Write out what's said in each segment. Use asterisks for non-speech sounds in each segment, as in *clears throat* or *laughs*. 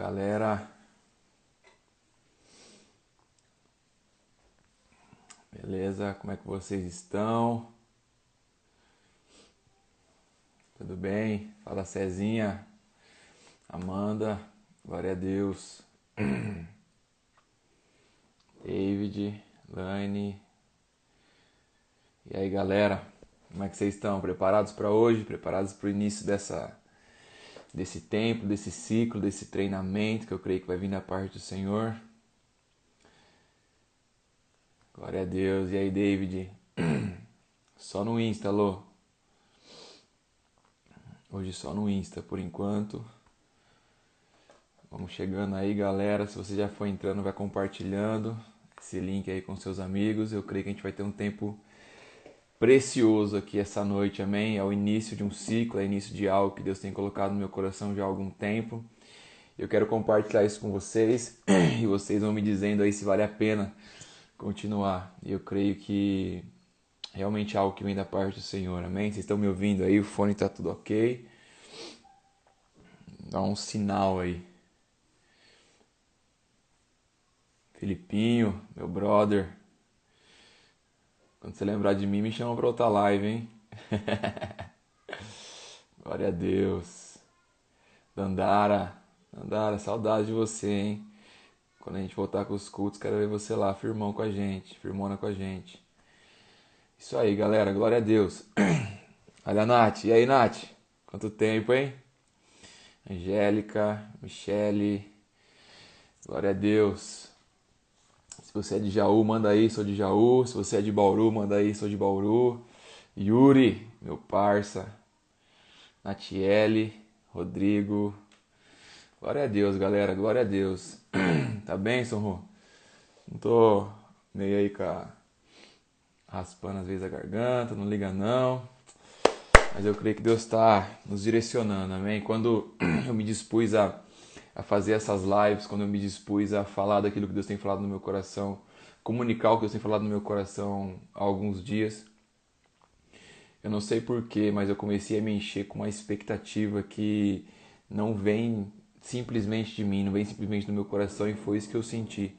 galera. Beleza? Como é que vocês estão? Tudo bem? Fala Cezinha, Amanda, glória a Deus. *clears throat* David, Lane. E aí, galera? Como é que vocês estão? Preparados para hoje? Preparados para o início dessa desse tempo, desse ciclo, desse treinamento que eu creio que vai vir da parte do Senhor. Glória a Deus. E aí, David? *clears throat* Só no Insta, alô? Hoje só no Insta, por enquanto. Vamos chegando aí, galera. Se você já foi entrando, vai compartilhando esse link aí com seus amigos. Eu creio que a gente vai ter um tempo precioso aqui essa noite, amém? É o início de um ciclo, é o início de algo que Deus tem colocado no meu coração já há algum tempo. Eu quero compartilhar isso com vocês *clears throat* e vocês vão me dizendo aí se vale a pena continuar. Eu creio que realmente é algo que vem da parte do Senhor, amém? Vocês estão me ouvindo aí? O fone está tudo ok? Dá um sinal aí. Filipinho, meu brother, quando você lembrar de mim, me chama pra outra live, hein? *laughs* Glória a Deus. Dandara, Dandara, saudade de você, hein? Quando a gente voltar com os cultos, quero ver você lá, firmão com a gente, firmona com a gente. Isso aí, galera, glória a Deus. *clears throat* Olha a Nath, e aí, Nath? Quanto tempo, hein? Angélica, Michele, glória a Deus. Se você é de Jaú, manda aí, sou de Jaú. Se você é de Bauru, manda aí, sou de Bauru. Yuri, meu parça. Natiele, Rodrigo. Glória a Deus, galera, glória a Deus. *clears throat* tá bem, Sonro? Não tô meio aí com a... raspando às vezes a garganta, não liga não. Mas eu creio que Deus está nos direcionando, amém? Quando *clears throat* eu me dispus a a fazer essas lives, quando eu me dispus a falar daquilo que Deus tem falado no meu coração, comunicar o que Deus tem falado no meu coração há alguns dias. Eu não sei porquê, mas eu comecei a me encher com uma expectativa que não vem simplesmente de mim, não vem simplesmente do meu coração e foi isso que eu senti.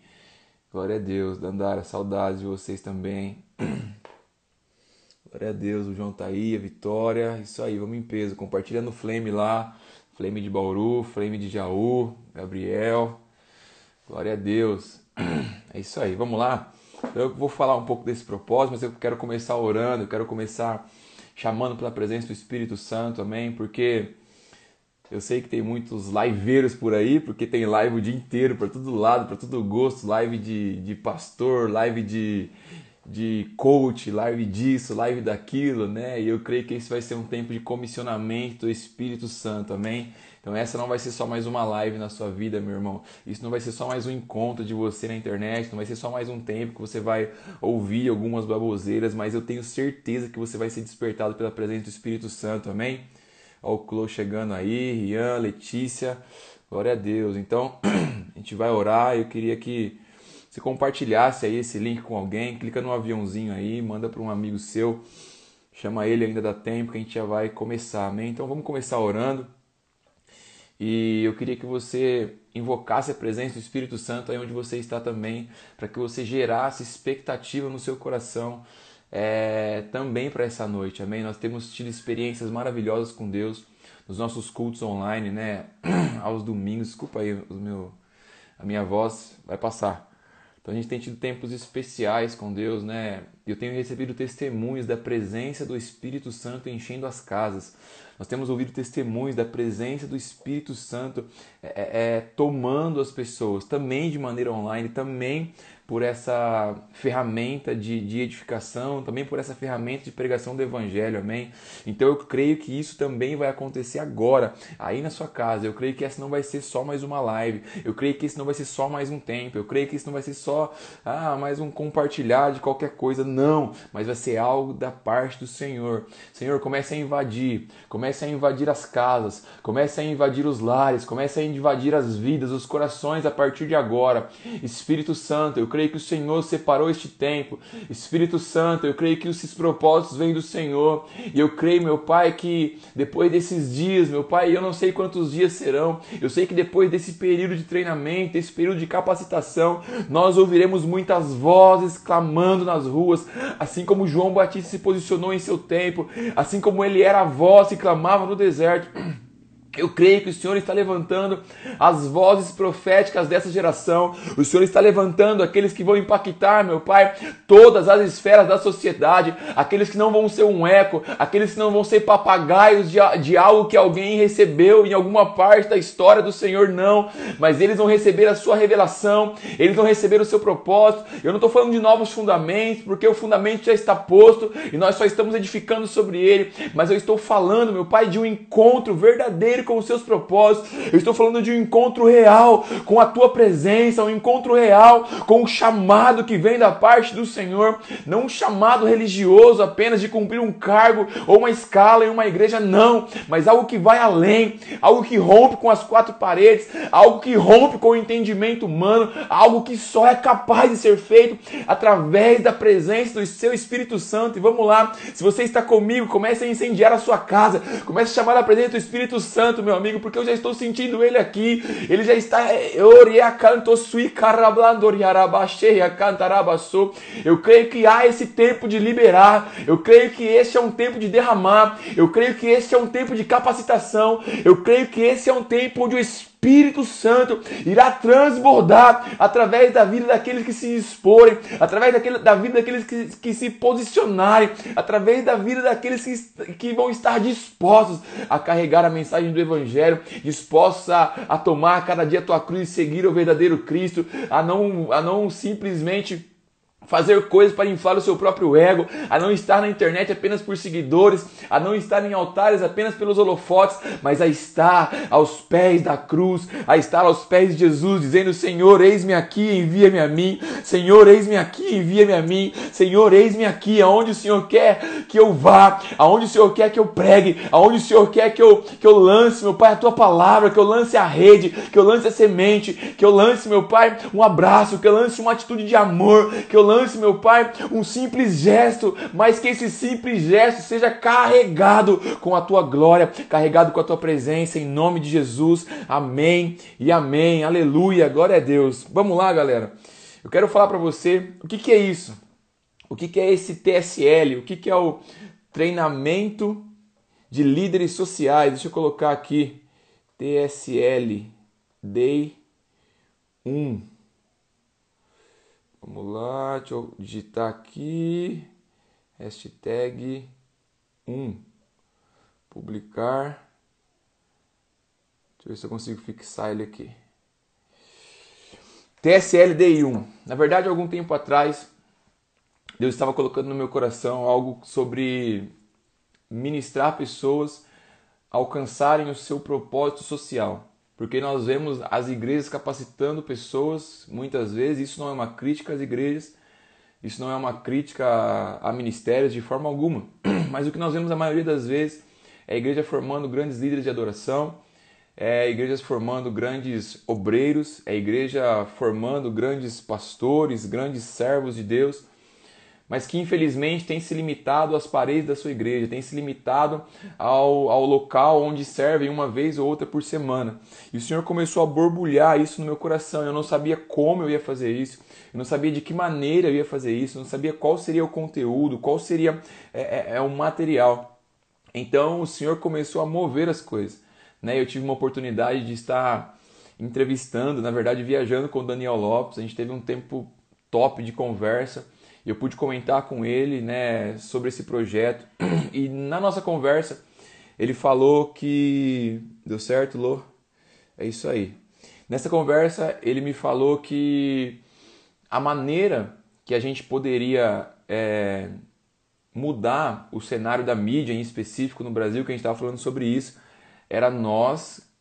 Glória a Deus, Dandara, saudades de vocês também. *clears throat* Glória a Deus, o João tá aí, a Vitória, isso aí, vamos em peso, compartilha no Flame lá, Flame de Bauru, Flame de Jaú, Gabriel. Glória a Deus. *clears throat* É isso aí, vamos lá. Eu vou falar um pouco desse propósito, mas eu quero começar orando, eu quero começar chamando pela presença do Espírito Santo, amém? Porque eu sei que tem muitos liveiros por aí, porque tem live o dia inteiro, para todo lado, para todo gosto, live de, de pastor, live de, de coach, live disso, live daquilo, né? E eu creio que esse vai ser um tempo de comissionamento do Espírito Santo, amém? Então essa não vai ser só mais uma live na sua vida, meu irmão. Isso não vai ser só mais um encontro de você na internet, não vai ser só mais um tempo que você vai ouvir algumas baboseiras, mas eu tenho certeza que você vai ser despertado pela presença do Espírito Santo, amém? Olha o Clô chegando aí, Rian, Letícia, glória a Deus. Então, *clears throat* a gente vai orar, eu queria que se compartilhasse aí esse link com alguém, clica no aviãozinho aí, manda para um amigo seu, chama ele, ainda dá tempo que a gente já vai começar, amém? Então vamos começar orando. E eu queria que você invocasse a presença do Espírito Santo aí onde você está também, para que você gerasse expectativa no seu coração é, também para essa noite, amém? Nós temos tido experiências maravilhosas com Deus nos nossos cultos online, né? *clears throat* Aos domingos, desculpa aí, o meu, a minha voz vai passar. Então a gente tem tido tempos especiais com Deus, né? Eu tenho recebido testemunhos da presença do Espírito Santo enchendo as casas. Nós temos ouvido testemunhos da presença do Espírito Santo é, é, é tomando as pessoas, também de maneira online, também por essa ferramenta de, de edificação, também por essa ferramenta de pregação do Evangelho, amém? Então eu creio que isso também vai acontecer agora, aí na sua casa. Eu creio que essa não vai ser só mais uma live, eu creio que isso não vai ser só mais um tempo, eu creio que isso não vai ser só ah, mais um compartilhar de qualquer coisa, não, mas vai ser algo da parte do Senhor. Senhor, comece a invadir, comece a invadir as casas, comece a invadir os lares, comece a invadir as vidas, os corações a partir de agora. Espírito Santo, eu creio que o Senhor separou este tempo. Espírito Santo, eu creio que esses propósitos vêm do Senhor. E eu creio, meu Pai, que depois desses dias, meu Pai, eu não sei quantos dias serão, eu sei que depois desse período de treinamento, esse período de capacitação, nós ouviremos muitas vozes clamando nas ruas, assim como João Batista se posicionou em seu tempo, assim como ele era a voz que clamava no deserto. Eu creio que o Senhor está levantando as vozes proféticas dessa geração. O Senhor está levantando aqueles que vão impactar, meu Pai, todas as esferas da sociedade. Aqueles que não vão ser um eco, aqueles que não vão ser papagaios de, de algo que alguém recebeu em alguma parte da história do Senhor, não. Mas eles vão receber a sua revelação, eles vão receber o seu propósito. Eu não estou falando de novos fundamentos, porque o fundamento já está posto e nós só estamos edificando sobre ele. Mas eu estou falando, meu Pai, de um encontro verdadeiro com os seus propósitos. Eu estou falando de um encontro real com a tua presença, um encontro real com o chamado que vem da parte do Senhor, não um chamado religioso apenas de cumprir um cargo ou uma escala em uma igreja, não, mas algo que vai além, algo que rompe com as quatro paredes, algo que rompe com o entendimento humano, algo que só é capaz de ser feito através da presença do seu Espírito Santo. E vamos lá, se você está comigo, comece a incendiar a sua casa, comece a chamar a presença do Espírito Santo Santo, meu amigo, porque eu já estou sentindo ele aqui. Ele já está. Eu creio que há esse tempo de liberar. Eu creio que esse é um tempo de derramar. Eu creio que esse é um tempo de capacitação. Eu creio que esse é um tempo onde o Espírito Espírito Santo irá transbordar através da vida daqueles que se exporem, através daquele, da vida daqueles que, que se posicionarem, através da vida daqueles que, que vão estar dispostos a carregar a mensagem do Evangelho, dispostos a, a tomar cada dia a tua cruz e seguir o verdadeiro Cristo, a não, a não simplesmente fazer coisas para inflar o seu próprio ego, a não estar na internet apenas por seguidores, a não estar em altares apenas pelos holofotes, mas a estar aos pés da cruz, a estar aos pés de Jesus, dizendo: Senhor, eis-me aqui, envia-me a mim, Senhor, eis-me aqui, envia-me a mim, Senhor, eis-me aqui, aonde o Senhor quer que eu vá, aonde o Senhor quer que eu pregue, aonde o Senhor quer que eu, que eu lance, meu Pai, a tua palavra, que eu lance a rede, que eu lance a semente, que eu lance, meu Pai, um abraço, que eu lance uma atitude de amor, que eu lance lance, meu Pai, um simples gesto, mas que esse simples gesto seja carregado com a tua glória, carregado com a tua presença, em nome de Jesus. Amém e amém. Aleluia. Glória a Deus. Vamos lá, galera. Eu quero falar para você o que, que é isso. O que, que é esse TSL? O que, que é o treinamento de líderes sociais? Deixa eu colocar aqui. TSL Day 1. Vamos lá, deixa eu digitar aqui. Hashtag 1. Publicar. Deixa eu ver se eu consigo fixar ele aqui. TSLDI1. Na verdade, algum tempo atrás, Deus estava colocando no meu coração algo sobre ministrar pessoas alcançarem o seu propósito social. Porque nós vemos as igrejas capacitando pessoas, muitas vezes, isso não é uma crítica às igrejas, isso não é uma crítica a ministérios de forma alguma. *clears throat* Mas o que nós vemos a maioria das vezes é a igreja formando grandes líderes de adoração, é a igreja formando grandes obreiros, é igreja formando grandes pastores, grandes servos de Deus mas que infelizmente tem se limitado às paredes da sua igreja, tem se limitado ao, ao local onde servem uma vez ou outra por semana. E o Senhor começou a borbulhar isso no meu coração. Eu não sabia como eu ia fazer isso, eu não sabia de que maneira eu ia fazer isso, eu não sabia qual seria o conteúdo, qual seria é, é, é o material. Então o Senhor começou a mover as coisas. Né? Eu tive uma oportunidade de estar entrevistando, na verdade viajando com o Daniel Lopes. A gente teve um tempo top de conversa eu pude comentar com ele né, sobre esse projeto. *clears throat* E na nossa conversa, ele falou que. Deu certo, Lô? É isso aí. Nessa conversa, ele me falou que a maneira que a gente poderia é, mudar o cenário da mídia, em específico no Brasil, que a gente estava falando sobre isso, era nós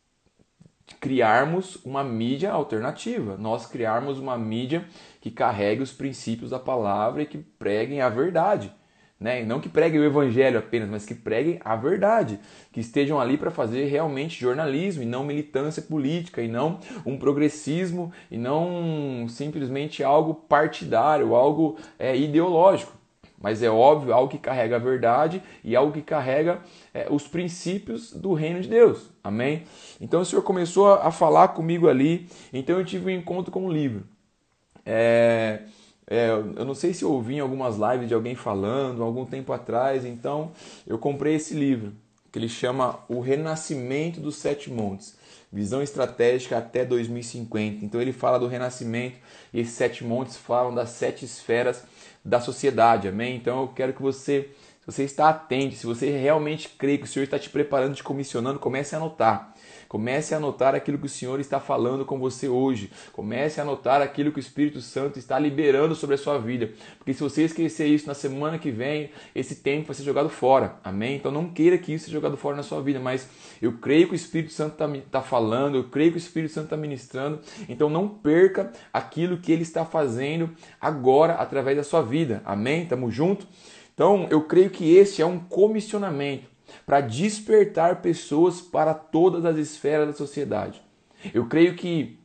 criarmos uma mídia alternativa, nós criarmos uma mídia que carregue os princípios da palavra e que preguem a verdade. Né? E não que preguem o evangelho apenas, mas que preguem a verdade, que estejam ali para fazer realmente jornalismo e não militância política, e não um progressismo, e não simplesmente algo partidário, algo é, ideológico. Mas é óbvio, algo que carrega a verdade e algo que carrega é, os princípios do reino de Deus. Amém? Então o Senhor começou a falar comigo ali, então eu tive um encontro com o livro. É, é, eu não sei se eu ouvi em algumas lives de alguém falando algum tempo atrás, então eu comprei esse livro, que ele chama O Renascimento dos Sete Montes. Visão estratégica até 2050. Então ele fala do renascimento e esses sete montes falam das sete esferas da sociedade, amém? Então eu quero que você, se você está atento, se você realmente crê que o Senhor está te preparando, te comissionando, comece a anotar. Comece a anotar aquilo que o Senhor está falando com você hoje. Comece a anotar aquilo que o Espírito Santo está liberando sobre a sua vida. Porque se você esquecer isso na semana que vem, esse tempo vai ser jogado fora. Amém? Então não queira que isso seja jogado fora na sua vida, mas eu creio que o Espírito Santo está tá falando, eu creio que o Espírito Santo está ministrando. Então não perca aquilo que ele está fazendo agora através da sua vida. Amém? Tamo junto? Então eu creio que este é um comissionamento para despertar pessoas para todas as esferas da sociedade. Eu creio que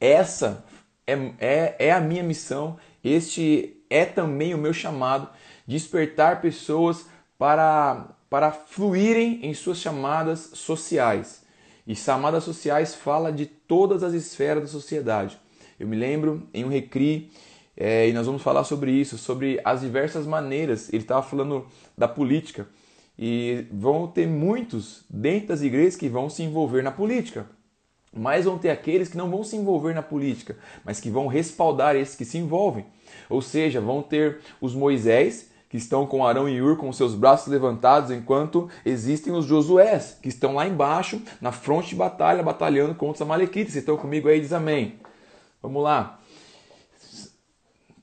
essa é, é, é a minha missão, este é também o meu chamado, despertar pessoas para, para fluírem em suas chamadas sociais. E chamadas sociais fala de todas as esferas da sociedade. Eu me lembro em um recri, é, e nós vamos falar sobre isso, sobre as diversas maneiras. Ele estava falando da política e vão ter muitos dentro das igrejas que vão se envolver na política. Mas vão ter aqueles que não vão se envolver na política, mas que vão respaldar esses que se envolvem. Ou seja, vão ter os Moisés, que estão com Arão e Ur com seus braços levantados, enquanto existem os Josués, que estão lá embaixo, na fronte de batalha, batalhando contra os Amalequitas. Vocês estão comigo aí? Diz amém. Vamos lá.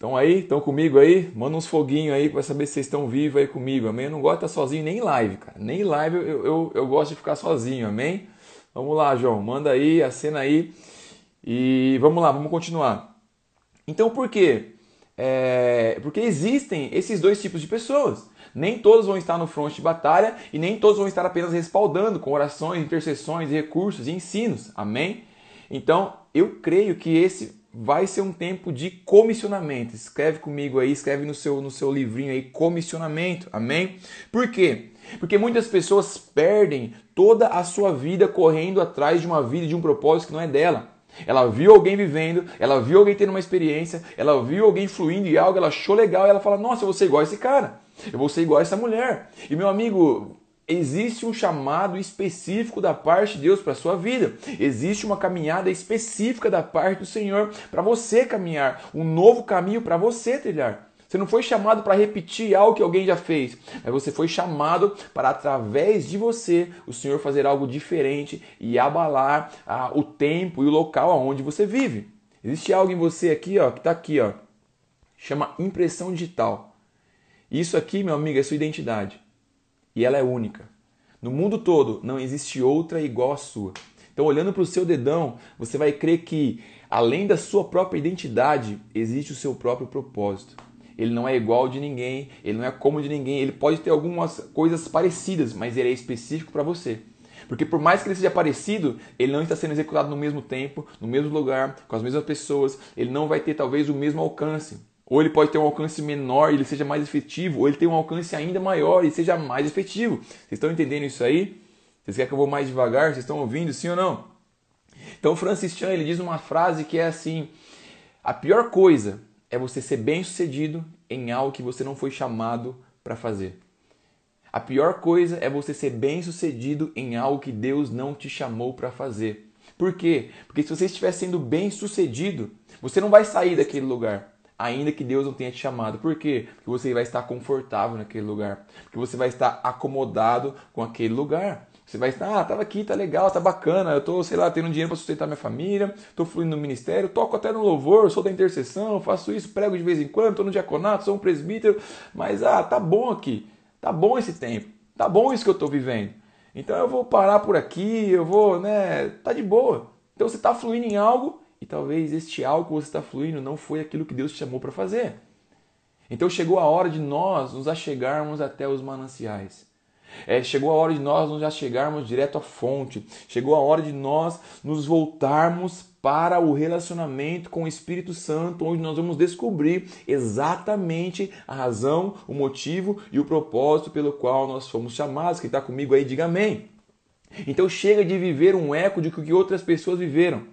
Estão aí? Estão comigo aí? Manda uns foguinhos aí para saber se vocês estão vivos aí comigo, amém? Eu não gosto de estar sozinho nem em live, cara. Nem em live eu, eu, eu gosto de ficar sozinho, amém? Vamos lá, João, manda aí, acena aí. E vamos lá, vamos continuar. Então por quê? É, porque existem esses dois tipos de pessoas. Nem todos vão estar no fronte de batalha e nem todos vão estar apenas respaldando com orações, intercessões, recursos e ensinos. Amém? Então, eu creio que esse vai ser um tempo de comissionamento. Escreve comigo aí, escreve no seu, no seu livrinho aí, comissionamento. Amém? Por quê? Porque muitas pessoas perdem toda a sua vida correndo atrás de uma vida, de um propósito que não é dela. Ela viu alguém vivendo, ela viu alguém tendo uma experiência, ela viu alguém fluindo em algo, ela achou legal e ela fala: Nossa, eu vou ser igual a esse cara, eu vou ser igual a essa mulher. E meu amigo, existe um chamado específico da parte de Deus para a sua vida. Existe uma caminhada específica da parte do Senhor para você caminhar, um novo caminho para você trilhar. Você não foi chamado para repetir algo que alguém já fez, mas você foi chamado para, através de você, o Senhor fazer algo diferente e abalar ah, o tempo e o local aonde você vive. Existe algo em você aqui, ó, que está aqui, ó, chama impressão digital. Isso aqui, meu amigo, é sua identidade e ela é única. No mundo todo não existe outra igual à sua. Então, olhando para o seu dedão, você vai crer que, além da sua própria identidade, existe o seu próprio propósito. Ele não é igual de ninguém, ele não é como de ninguém, ele pode ter algumas coisas parecidas, mas ele é específico para você. Porque por mais que ele seja parecido, ele não está sendo executado no mesmo tempo, no mesmo lugar, com as mesmas pessoas, ele não vai ter talvez o mesmo alcance. Ou ele pode ter um alcance menor e ele seja mais efetivo, ou ele tem um alcance ainda maior e seja mais efetivo. Vocês estão entendendo isso aí? Vocês querem que eu vou mais devagar? Vocês estão ouvindo, sim ou não? Então Francis Chan ele diz uma frase que é assim: a pior coisa é você ser bem sucedido em algo que você não foi chamado para fazer. A pior coisa é você ser bem sucedido em algo que Deus não te chamou para fazer. Por quê? Porque se você estiver sendo bem sucedido, você não vai sair daquele lugar ainda que Deus não tenha te chamado. Por quê? Porque você vai estar confortável naquele lugar. Porque você vai estar acomodado com aquele lugar. Você vai estar, ah, tava aqui, tá legal, tá bacana, eu tô, sei lá, tendo dinheiro para sustentar minha família, tô fluindo no ministério, toco até no louvor, sou da intercessão, faço isso, prego de vez em quando, tô no diaconato, sou um presbítero, mas ah, tá bom aqui, tá bom esse tempo, tá bom isso que eu tô vivendo. Então eu vou parar por aqui, eu vou, né, tá de boa. Então você tá fluindo em algo e talvez este algo que você está fluindo não foi aquilo que Deus te chamou para fazer. Então chegou a hora de nós nos achegarmos até os mananciais. É, chegou a hora de nós nos achegarmos direto à fonte. Chegou a hora de nós nos voltarmos para o relacionamento com o Espírito Santo, onde nós vamos descobrir exatamente a razão, o motivo e o propósito pelo qual nós fomos chamados. Quem está comigo aí, diga amém. Então chega de viver um eco de que outras pessoas viveram.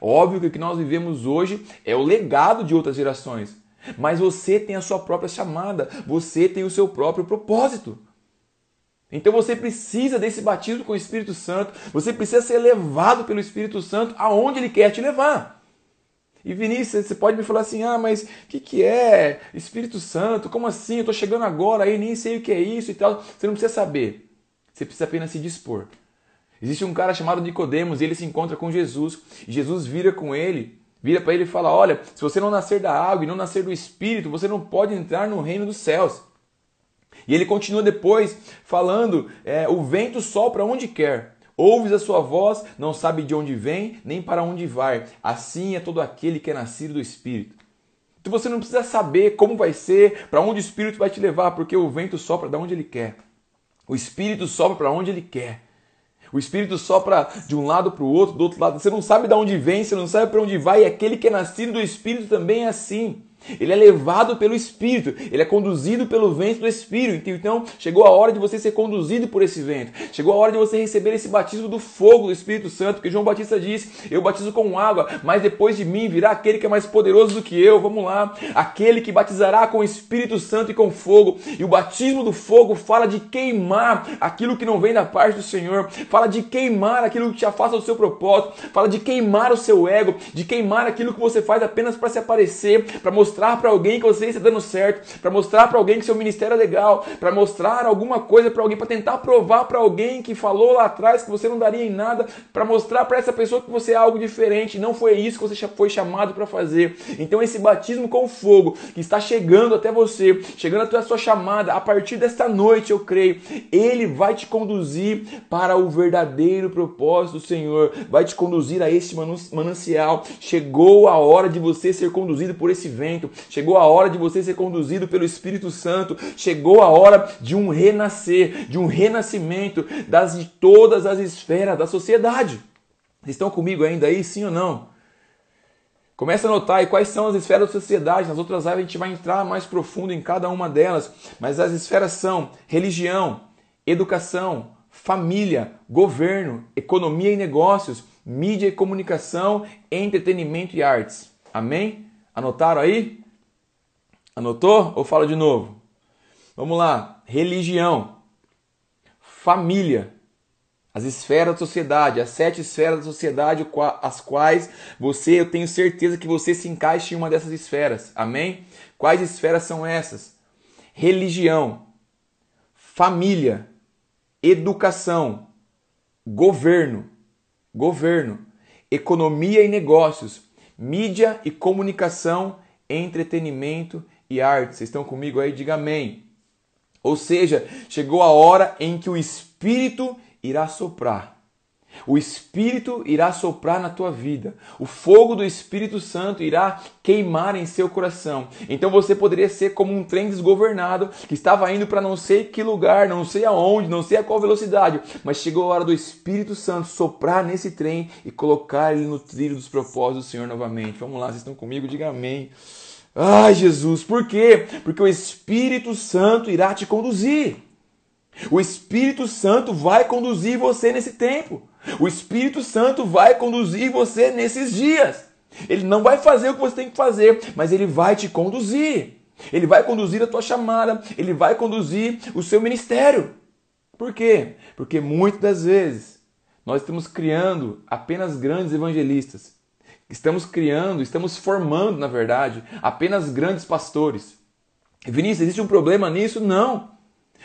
Óbvio que o que nós vivemos hoje é o legado de outras gerações. Mas você tem a sua própria chamada, você tem o seu próprio propósito. Então você precisa desse batismo com o Espírito Santo, você precisa ser levado pelo Espírito Santo aonde ele quer te levar. E Vinícius, você pode me falar assim: ah, mas o que, que é Espírito Santo? Como assim? Eu estou chegando agora aí, nem sei o que é isso e tal. Você não precisa saber, você precisa apenas se dispor. Existe um cara chamado Nicodemos e ele se encontra com Jesus. E Jesus vira com ele, vira para ele e fala: Olha, se você não nascer da água e não nascer do Espírito, você não pode entrar no reino dos céus. E ele continua depois falando: é, O vento sopra onde quer. Ouves a sua voz, não sabe de onde vem, nem para onde vai. Assim é todo aquele que é nascido do Espírito. Então você não precisa saber como vai ser, para onde o Espírito vai te levar, porque o vento sopra de onde ele quer. O Espírito sopra para onde ele quer. O Espírito sopra de um lado para o outro, do outro lado. Você não sabe de onde vem, você não sabe para onde vai. E aquele que é nascido do Espírito também é assim. Ele é levado pelo Espírito, ele é conduzido pelo vento do Espírito. Então, chegou a hora de você ser conduzido por esse vento. Chegou a hora de você receber esse batismo do fogo do Espírito Santo, porque João Batista disse: Eu batizo com água, mas depois de mim virá aquele que é mais poderoso do que eu. Vamos lá. Aquele que batizará com o Espírito Santo e com fogo. E o batismo do fogo fala de queimar aquilo que não vem da parte do Senhor, fala de queimar aquilo que te afasta do seu propósito, fala de queimar o seu ego, de queimar aquilo que você faz apenas para se aparecer, para mostrar mostrar para alguém que você está dando certo, para mostrar para alguém que seu ministério é legal, para mostrar alguma coisa para alguém, para tentar provar para alguém que falou lá atrás que você não daria em nada, para mostrar para essa pessoa que você é algo diferente. Não foi isso que você foi chamado para fazer. Então esse batismo com fogo que está chegando até você, chegando até a sua chamada, a partir desta noite, eu creio, ele vai te conduzir para o verdadeiro propósito do Senhor, vai te conduzir a esse manancial. Chegou a hora de você ser conduzido por esse vento chegou a hora de você ser conduzido pelo Espírito Santo, chegou a hora de um renascer, de um renascimento das de todas as esferas da sociedade. Estão comigo ainda aí, sim ou não? Começa a notar aí quais são as esferas da sociedade. Nas outras áreas a gente vai entrar mais profundo em cada uma delas, mas as esferas são religião, educação, família, governo, economia e negócios, mídia e comunicação, entretenimento e artes. Amém? Anotaram aí? Anotou ou falo de novo? Vamos lá. Religião, família, as esferas da sociedade, as sete esferas da sociedade, as quais você, eu tenho certeza que você se encaixa em uma dessas esferas. Amém? Quais esferas são essas? Religião, família, educação, governo, governo, economia e negócios, mídia e comunicação, entretenimento e arte. Vocês estão comigo aí? Diga amém. Ou seja, chegou a hora em que o Espírito irá soprar o Espírito irá soprar na tua vida. O fogo do Espírito Santo irá queimar em seu coração. Então você poderia ser como um trem desgovernado que estava indo para não sei que lugar, não sei aonde, não sei a qual velocidade, mas chegou a hora do Espírito Santo soprar nesse trem e colocar ele no trilho dos propósitos do Senhor novamente. Vamos lá, vocês estão comigo? Diga amém. Ai, Jesus, por quê? Porque o Espírito Santo irá te conduzir. O Espírito Santo vai conduzir você nesse tempo. O Espírito Santo vai conduzir você nesses dias. Ele não vai fazer o que você tem que fazer, mas ele vai te conduzir. Ele vai conduzir a tua chamada, ele vai conduzir o seu ministério. Por quê? Porque muitas das vezes nós estamos criando apenas grandes evangelistas. Estamos criando, estamos formando, na verdade, apenas grandes pastores. Vinícius, existe um problema nisso? Não.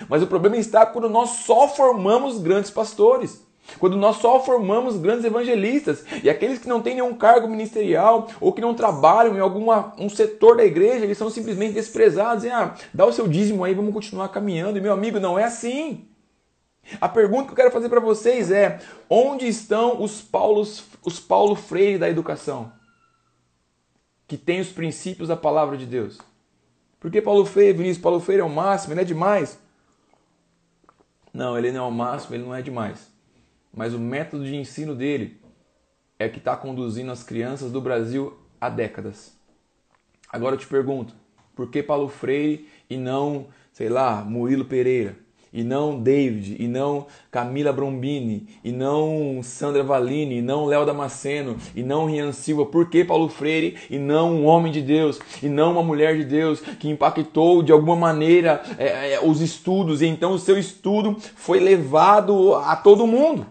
Mas o problema está quando nós só formamos grandes pastores. Quando nós só formamos grandes evangelistas e aqueles que não têm nenhum cargo ministerial ou que não trabalham em algum um setor da igreja, eles são simplesmente desprezados e ah, dá o seu dízimo aí, vamos continuar caminhando. E meu amigo, não é assim. A pergunta que eu quero fazer para vocês é: onde estão os Paulos, os Paulo Freire da educação? Que tem os princípios da palavra de Deus? Por que Paulo Freire, Vinícius? Paulo Freire é o máximo, ele é demais. Não, ele não é o máximo, ele não é demais. Mas o método de ensino dele é que está conduzindo as crianças do Brasil há décadas. Agora eu te pergunto, por que Paulo Freire e não, sei lá, Murilo Pereira? E não David, e não Camila Brombini, e não Sandra Valini, e não Léo Damasceno, e não Rian Silva. Por que Paulo Freire e não um homem de Deus, e não uma mulher de Deus que impactou de alguma maneira é, é, os estudos, e então o seu estudo foi levado a todo mundo?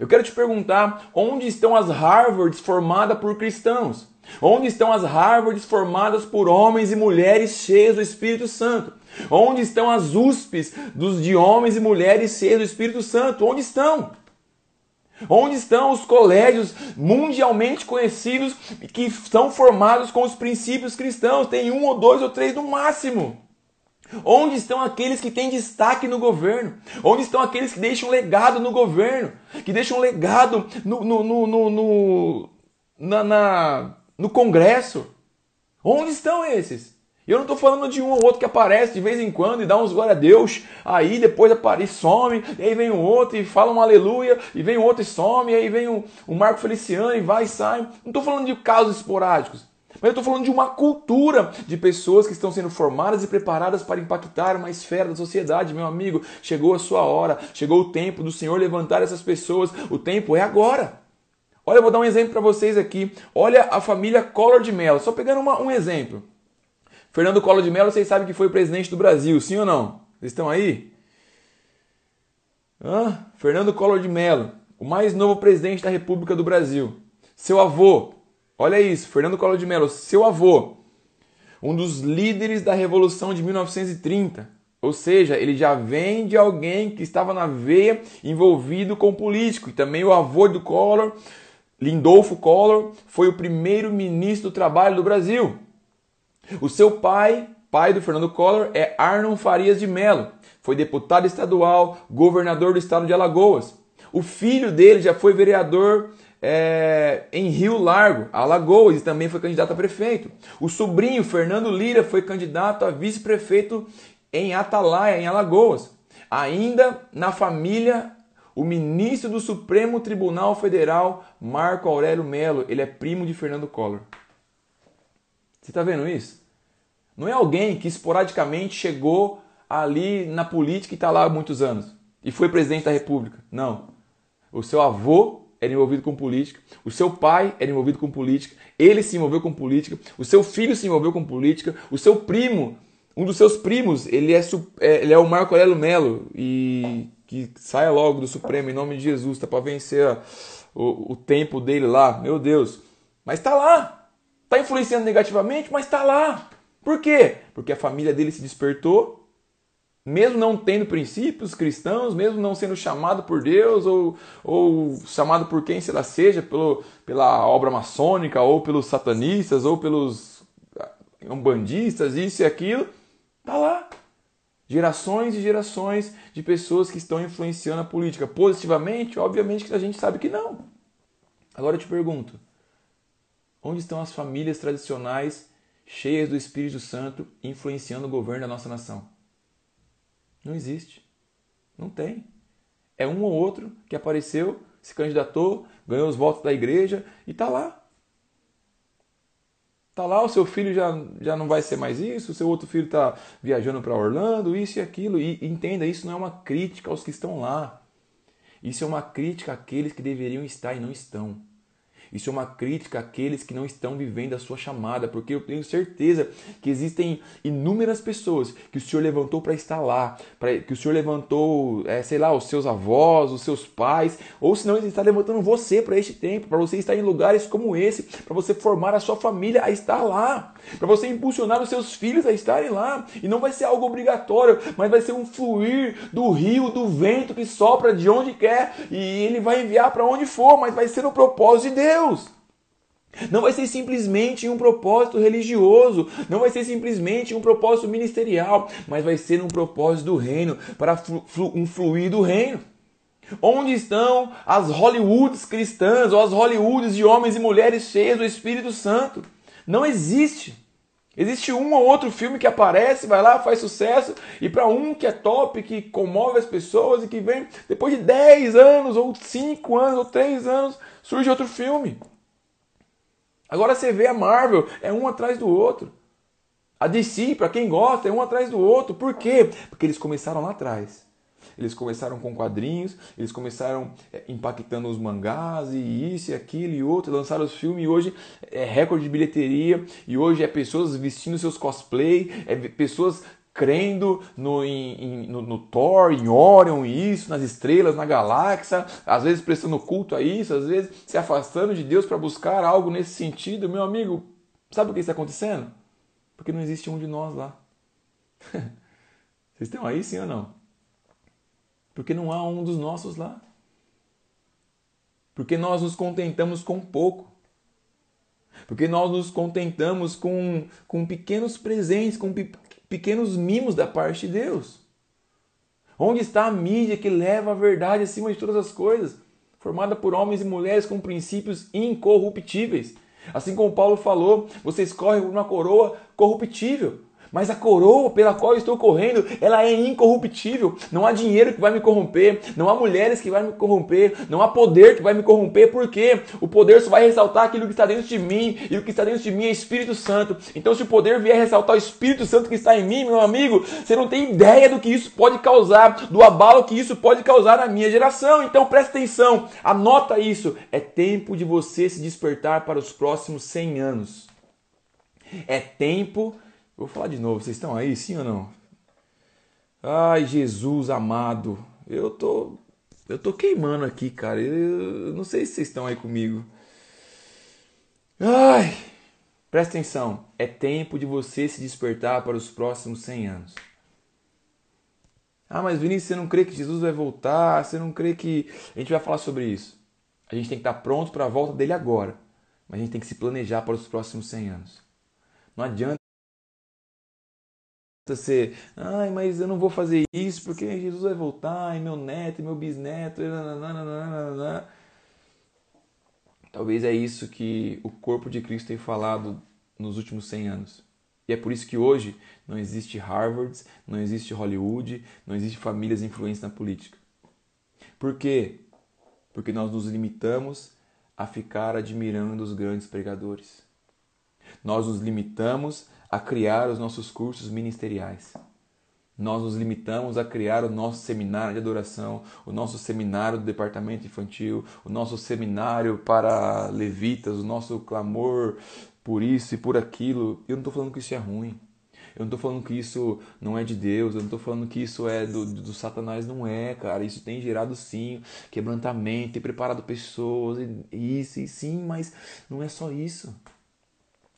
Eu quero te perguntar onde estão as Harvards formadas por cristãos? Onde estão as Harvards formadas por homens e mulheres cheios do Espírito Santo? Onde estão as USPs dos de homens e mulheres cheios do Espírito Santo? Onde estão? Onde estão os colégios mundialmente conhecidos que são formados com os princípios cristãos? Tem um ou dois ou três no máximo. Onde estão aqueles que têm destaque no governo? Onde estão aqueles que deixam legado no governo? Que deixam legado no, no, no, no, no na, na, no Congresso? Onde estão esses? Eu não estou falando de um ou outro que aparece de vez em quando e dá uns glória a Deus, aí depois aparece, some, e aí vem um outro e fala um aleluia, e vem outro e some, e aí vem um, um Marco Feliciano e vai e sai. Não estou falando de casos esporádicos. Mas eu estou falando de uma cultura de pessoas que estão sendo formadas e preparadas para impactar uma esfera da sociedade, meu amigo. Chegou a sua hora, chegou o tempo do Senhor levantar essas pessoas. O tempo é agora. Olha, eu vou dar um exemplo para vocês aqui. Olha a família Collor de Mello, só pegando uma, um exemplo. Fernando Collor de Mello, vocês sabem que foi presidente do Brasil, sim ou não? Vocês estão aí? Hã? Fernando Collor de Mello, o mais novo presidente da República do Brasil. Seu avô, Olha isso, Fernando Collor de Mello, seu avô, um dos líderes da Revolução de 1930. Ou seja, ele já vem de alguém que estava na veia envolvido com político. E também o avô do Collor, Lindolfo Collor, foi o primeiro ministro do Trabalho do Brasil. O seu pai, pai do Fernando Collor, é Arnon Farias de Mello. Foi deputado estadual, governador do estado de Alagoas. O filho dele já foi vereador é, em Rio Largo, Alagoas, e também foi candidato a prefeito. O sobrinho, Fernando Lira, foi candidato a vice-prefeito em Atalaia, em Alagoas. Ainda na família, o ministro do Supremo Tribunal Federal, Marco Aurélio Melo, ele é primo de Fernando Collor. Você está vendo isso? Não é alguém que esporadicamente chegou ali na política e está lá há muitos anos e foi presidente da República. Não. O seu avô era envolvido com política, o seu pai era envolvido com política, ele se envolveu com política, o seu filho se envolveu com política, o seu primo, um dos seus primos, ele é, é ele é o Marco Aurélio Melo e que saia logo do Supremo em nome de Jesus, tá para vencer o, o tempo dele lá, meu Deus. Mas está lá, está influenciando negativamente, mas está lá. Por quê? Porque a família dele se despertou mesmo não tendo princípios cristãos, mesmo não sendo chamado por Deus ou, ou chamado por quem se seja, pelo, pela obra maçônica ou pelos satanistas ou pelos ah, umbandistas, isso e aquilo, tá lá. Gerações e gerações de pessoas que estão influenciando a política positivamente, obviamente que a gente sabe que não. Agora eu te pergunto: onde estão as famílias tradicionais cheias do Espírito Santo influenciando o governo da nossa nação? Não existe. Não tem. É um ou outro que apareceu, se candidatou, ganhou os votos da igreja e está lá. Está lá, o seu filho já, já não vai ser mais isso, o seu outro filho está viajando para Orlando, isso e aquilo. E entenda, isso não é uma crítica aos que estão lá. Isso é uma crítica àqueles que deveriam estar e não estão. Isso é uma crítica àqueles que não estão vivendo a sua chamada, porque eu tenho certeza que existem inúmeras pessoas que o Senhor levantou para estar lá, pra, que o Senhor levantou, é, sei lá, os seus avós, os seus pais, ou senão Ele está levantando você para este tempo, para você estar em lugares como esse, para você formar a sua família a estar lá, para você impulsionar os seus filhos a estarem lá. E não vai ser algo obrigatório, mas vai ser um fluir do rio, do vento que sopra de onde quer e Ele vai enviar para onde for, mas vai ser no propósito de Deus. Deus. Não vai ser simplesmente um propósito religioso, não vai ser simplesmente um propósito ministerial, mas vai ser um propósito do reino, para um fluir do reino. Onde estão as Hollywoods cristãs ou as Hollywoods de homens e mulheres cheias do Espírito Santo? Não existe. Existe um ou outro filme que aparece, vai lá, faz sucesso, e para um que é top, que comove as pessoas e que vem, depois de 10 anos, ou 5 anos, ou 3 anos, surge outro filme. Agora você vê a Marvel, é um atrás do outro. A DC, para quem gosta, é um atrás do outro. Por quê? Porque eles começaram lá atrás. Eles começaram com quadrinhos, eles começaram é, impactando os mangás e isso e aquilo e outro, lançaram os filmes e hoje é recorde de bilheteria e hoje é pessoas vestindo seus cosplay, é pessoas crendo no, em, no, no, Thor, em Orion, isso, nas estrelas, na galáxia, às vezes prestando culto a isso, às vezes se afastando de Deus para buscar algo nesse sentido. Meu amigo, sabe o que está acontecendo? Porque não existe um de nós lá. *laughs* Vocês estão aí, sim ou não? Porque não há um dos nossos lá. Porque nós nos contentamos com pouco. Porque nós nos contentamos com, com pequenos presentes, com pequenos mimos da parte de Deus. Onde está a mídia que leva a verdade acima de todas as coisas? Formada por homens e mulheres com princípios incorruptíveis. Assim como Paulo falou, você escorre uma coroa corruptível. Mas a coroa pela qual estou correndo, ela é incorruptível. Não há dinheiro que vai me corromper, não há mulheres que vai me corromper, não há poder que vai me corromper, porque o poder só vai ressaltar aquilo que está dentro de mim, e o que está dentro de mim é Espírito Santo. Então, se o poder vier ressaltar o Espírito Santo que está em mim, meu amigo, você não tem ideia do que isso pode causar, do abalo que isso pode causar na minha geração. Então, presta atenção, anota isso. É tempo de você se despertar para os próximos 100 anos. É tempo Vou falar de novo, vocês estão aí, sim ou não? Ai, Jesus amado, eu tô eu tô queimando aqui, cara. Eu, eu não sei se vocês estão aí comigo. Ai, presta atenção. É tempo de você se despertar para os próximos 100 anos. Ah, mas Vinícius, você não crê que Jesus vai voltar? Você não crê que. A gente vai falar sobre isso. A gente tem que estar pronto para a volta dele agora. Mas a gente tem que se planejar para os próximos 100 anos. Não adianta ser, ai, mas eu não vou fazer isso porque Jesus vai voltar, e meu neto, e meu bisneto, e nananana. Talvez é isso que o corpo de Cristo tem falado nos últimos 100 anos. E é por isso que hoje não existe Harvard, não existe Hollywood, não existe famílias influentes na política. Por quê? Porque nós nos limitamos a ficar admirando os grandes pregadores. Nós nos limitamos a criar os nossos cursos ministeriais. Nós nos limitamos a criar o nosso seminário de adoração, o nosso seminário do departamento infantil, o nosso seminário para levitas, o nosso clamor por isso e por aquilo. Eu não estou falando que isso é ruim. Eu não estou falando que isso não é de Deus, eu não estou falando que isso é do, do, Satanás, não é, cara. Isso tem gerado sim quebrantamento, tem preparado pessoas, e isso, e sim, mas não é só isso.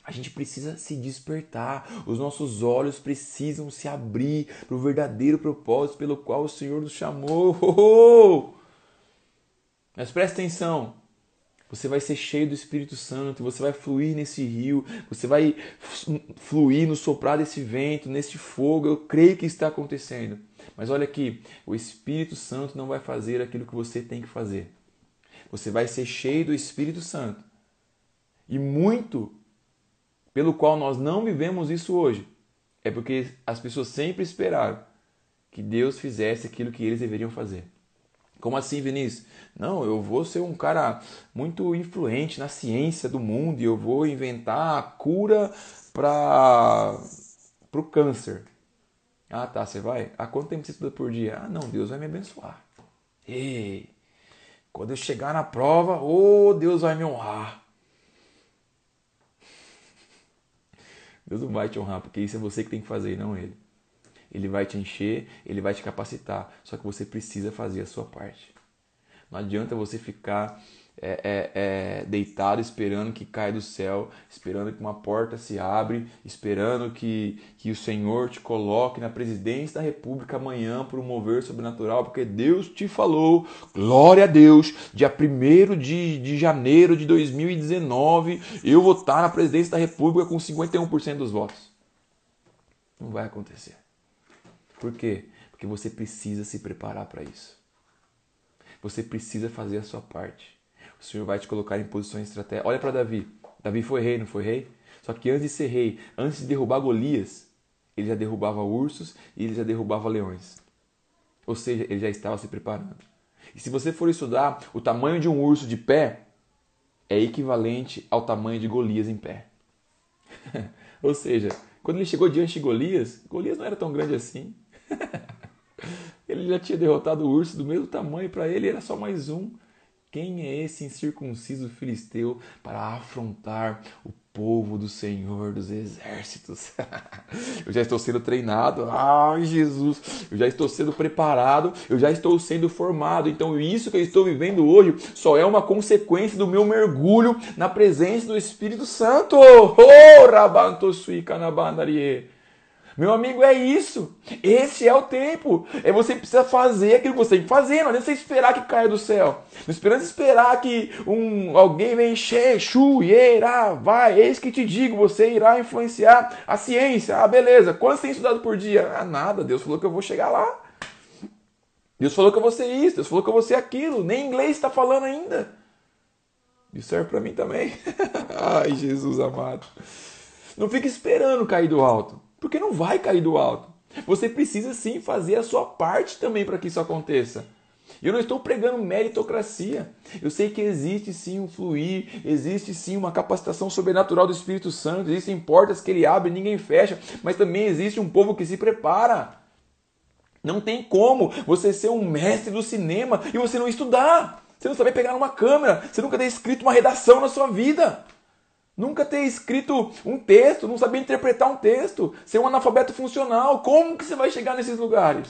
A gente precisa se despertar, os nossos olhos precisam se abrir para o verdadeiro propósito pelo qual o Senhor nos chamou. *laughs* Mas presta atenção, você vai ser cheio do Espírito Santo, você vai fluir nesse rio, você vai fluir no soprar desse vento, nesse fogo. Eu creio que está acontecendo. Mas olha aqui, o Espírito Santo não vai fazer aquilo que você tem que fazer. Você vai ser cheio do Espírito Santo. E muito pelo qual nós não vivemos isso hoje é porque as pessoas sempre esperaram que Deus fizesse aquilo que eles deveriam fazer. Como assim, Vinícius? Não, eu vou ser um cara muito influente na ciência do mundo e eu vou inventar a cura para o câncer. Ah, tá, você vai? Ah, quanto tempo você estuda por dia? Ah, não, Deus vai me abençoar. Ei, quando eu chegar na prova, oh, Deus vai me honrar. Deus não vai te honrar, porque isso é você que tem que fazer, não ele. Ele vai te encher, ele vai te capacitar, só que você precisa fazer a sua parte. Não adianta você ficar é, é, é, deitado esperando que caia do céu, esperando que uma porta se abre, esperando que, que o Senhor te coloque na presidência da República amanhã por um mover sobrenatural, porque Deus te falou, glória a Deus, dia 1 de, de janeiro de 2019, eu vou estar na presidência da República com 51% dos votos. Não vai acontecer. Por quê? Porque você precisa se preparar para isso. Você precisa fazer a sua parte. O Senhor vai te colocar em posições estratégicas. Olha para Davi. Davi foi rei, não foi rei? Só que antes de ser rei, antes de derrubar Golias, ele já derrubava ursos e ele já derrubava leões. Ou seja, ele já estava se preparando. E se você for estudar, o tamanho de um urso de pé é equivalente ao tamanho de Golias em pé. *laughs* Ou seja, quando ele chegou diante de Golias, Golias não era tão grande assim. *laughs* ele já tinha derrotado o urso do mesmo tamanho, para ele era só mais um. Quem é esse incircunciso filisteu para afrontar o povo do Senhor dos Exércitos. *laughs* eu já estou sendo treinado. Ai, Jesus. Eu já estou sendo preparado. Eu já estou sendo formado. Então, isso que eu estou vivendo hoje só é uma consequência do meu mergulho na presença do Espírito Santo. Oh, Rabanto Suica na bandarie. Meu amigo, é isso. Esse é o tempo. É você precisa fazer aquilo que você tem que fazer. Não adianta você esperar que caia do céu. Não esperando esperar que um, alguém venha encher, chu, irá, vai. Eis que te digo, você irá influenciar a ciência. Ah, beleza. Quanto você tem estudado por dia? Ah, nada. Deus falou que eu vou chegar lá. Deus falou que eu vou ser isso. Deus falou que eu vou ser aquilo. Nem inglês está falando ainda. Isso serve para mim também. *laughs* Ai, Jesus amado. Não fique esperando cair do alto. Porque não vai cair do alto. Você precisa sim fazer a sua parte também para que isso aconteça. Eu não estou pregando meritocracia. Eu sei que existe sim um fluir, existe sim uma capacitação sobrenatural do Espírito Santo, existem portas que ele abre e ninguém fecha, mas também existe um povo que se prepara. Não tem como você ser um mestre do cinema e você não estudar. Você não saber pegar uma câmera, você nunca ter escrito uma redação na sua vida. Nunca ter escrito um texto, não saber interpretar um texto, ser um analfabeto funcional. Como que você vai chegar nesses lugares?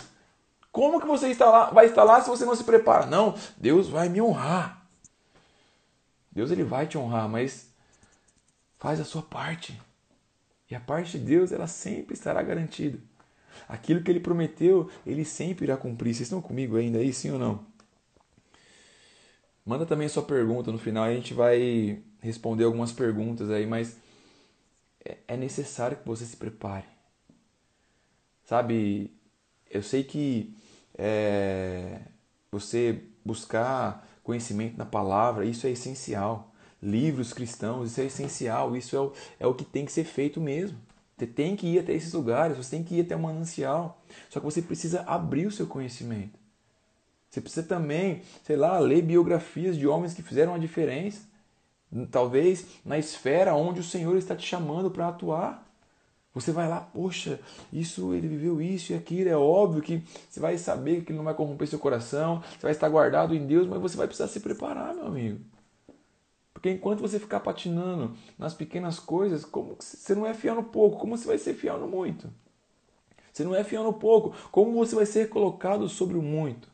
Como que você está lá, vai estar lá se você não se prepara? Não, Deus vai me honrar. Deus ele vai te honrar, mas faz a sua parte. E a parte de Deus, ela sempre estará garantida. Aquilo que ele prometeu, ele sempre irá cumprir. Vocês estão comigo ainda aí, sim ou não? Manda também a sua pergunta no final, a gente vai responder algumas perguntas aí, mas é, é necessário que você se prepare. Sabe, eu sei que é, você buscar conhecimento na palavra, isso é essencial. Livros cristãos, isso é essencial, isso é o, é o que tem que ser feito mesmo. Você tem que ir até esses lugares, você tem que ir até o manancial. Só que você precisa abrir o seu conhecimento. Você precisa também, sei lá, ler biografias de homens que fizeram a diferença talvez na esfera onde o Senhor está te chamando para atuar. Você vai lá, poxa, isso ele viveu isso e aquilo, é óbvio que você vai saber que ele não vai corromper seu coração, você vai estar guardado em Deus, mas você vai precisar se preparar, meu amigo. Porque enquanto você ficar patinando nas pequenas coisas, como você não é fiel no pouco, como você vai ser fiel no muito? Você não é fiel no pouco, como você vai ser colocado sobre o muito?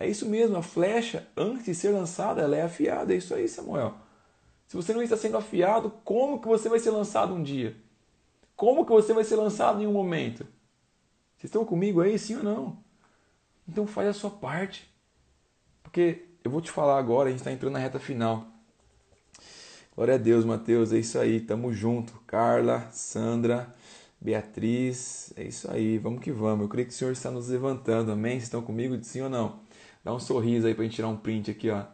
É isso mesmo, a flecha, antes de ser lançada, ela é afiada. É isso aí, Samuel. Se você não está sendo afiado, como que você vai ser lançado um dia? Como que você vai ser lançado em um momento? Vocês estão comigo aí, sim ou não? Então faz a sua parte. Porque eu vou te falar agora, a gente está entrando na reta final. Glória a Deus, Mateus, é isso aí, tamo junto. Carla, Sandra, Beatriz, é isso aí, vamos que vamos. Eu creio que o Senhor está nos levantando, amém? Vocês estão comigo, sim ou não? Dá um sorriso aí pra gente tirar um print aqui, ó.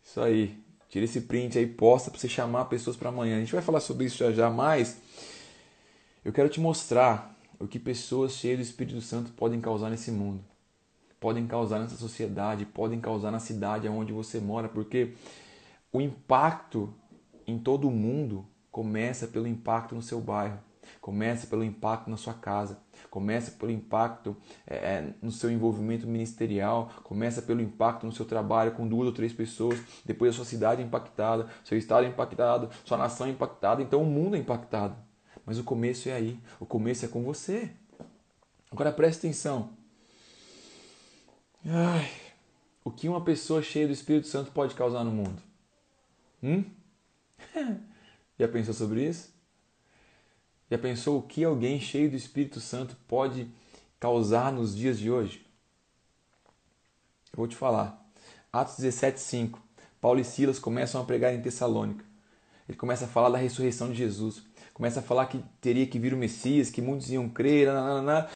Isso aí. Tira esse print aí, posta pra você chamar pessoas para amanhã. A gente vai falar sobre isso já já, mas eu quero te mostrar o que pessoas cheias do Espírito Santo podem causar nesse mundo. Podem causar nessa sociedade, podem causar na cidade onde você mora, porque o impacto em todo o mundo começa pelo impacto no seu bairro, começa pelo impacto na sua casa. Começa pelo impacto é, é, no seu envolvimento ministerial, começa pelo impacto no seu trabalho com duas ou três pessoas, depois a sua cidade é impactada, seu estado é impactado, sua nação é impactada, então o mundo é impactado. Mas o começo é aí, o começo é com você. Agora preste atenção. Ai, o que uma pessoa cheia do Espírito Santo pode causar no mundo? Hum? *laughs* Já pensou sobre isso? Já pensou o que alguém cheio do Espírito Santo pode causar nos dias de hoje? Eu vou te falar. Atos 17:5. Paulo e Silas começam a pregar em Tessalônica. Ele começa a falar da ressurreição de Jesus. Começa a falar que teria que vir o Messias, que muitos iam crer, nananana.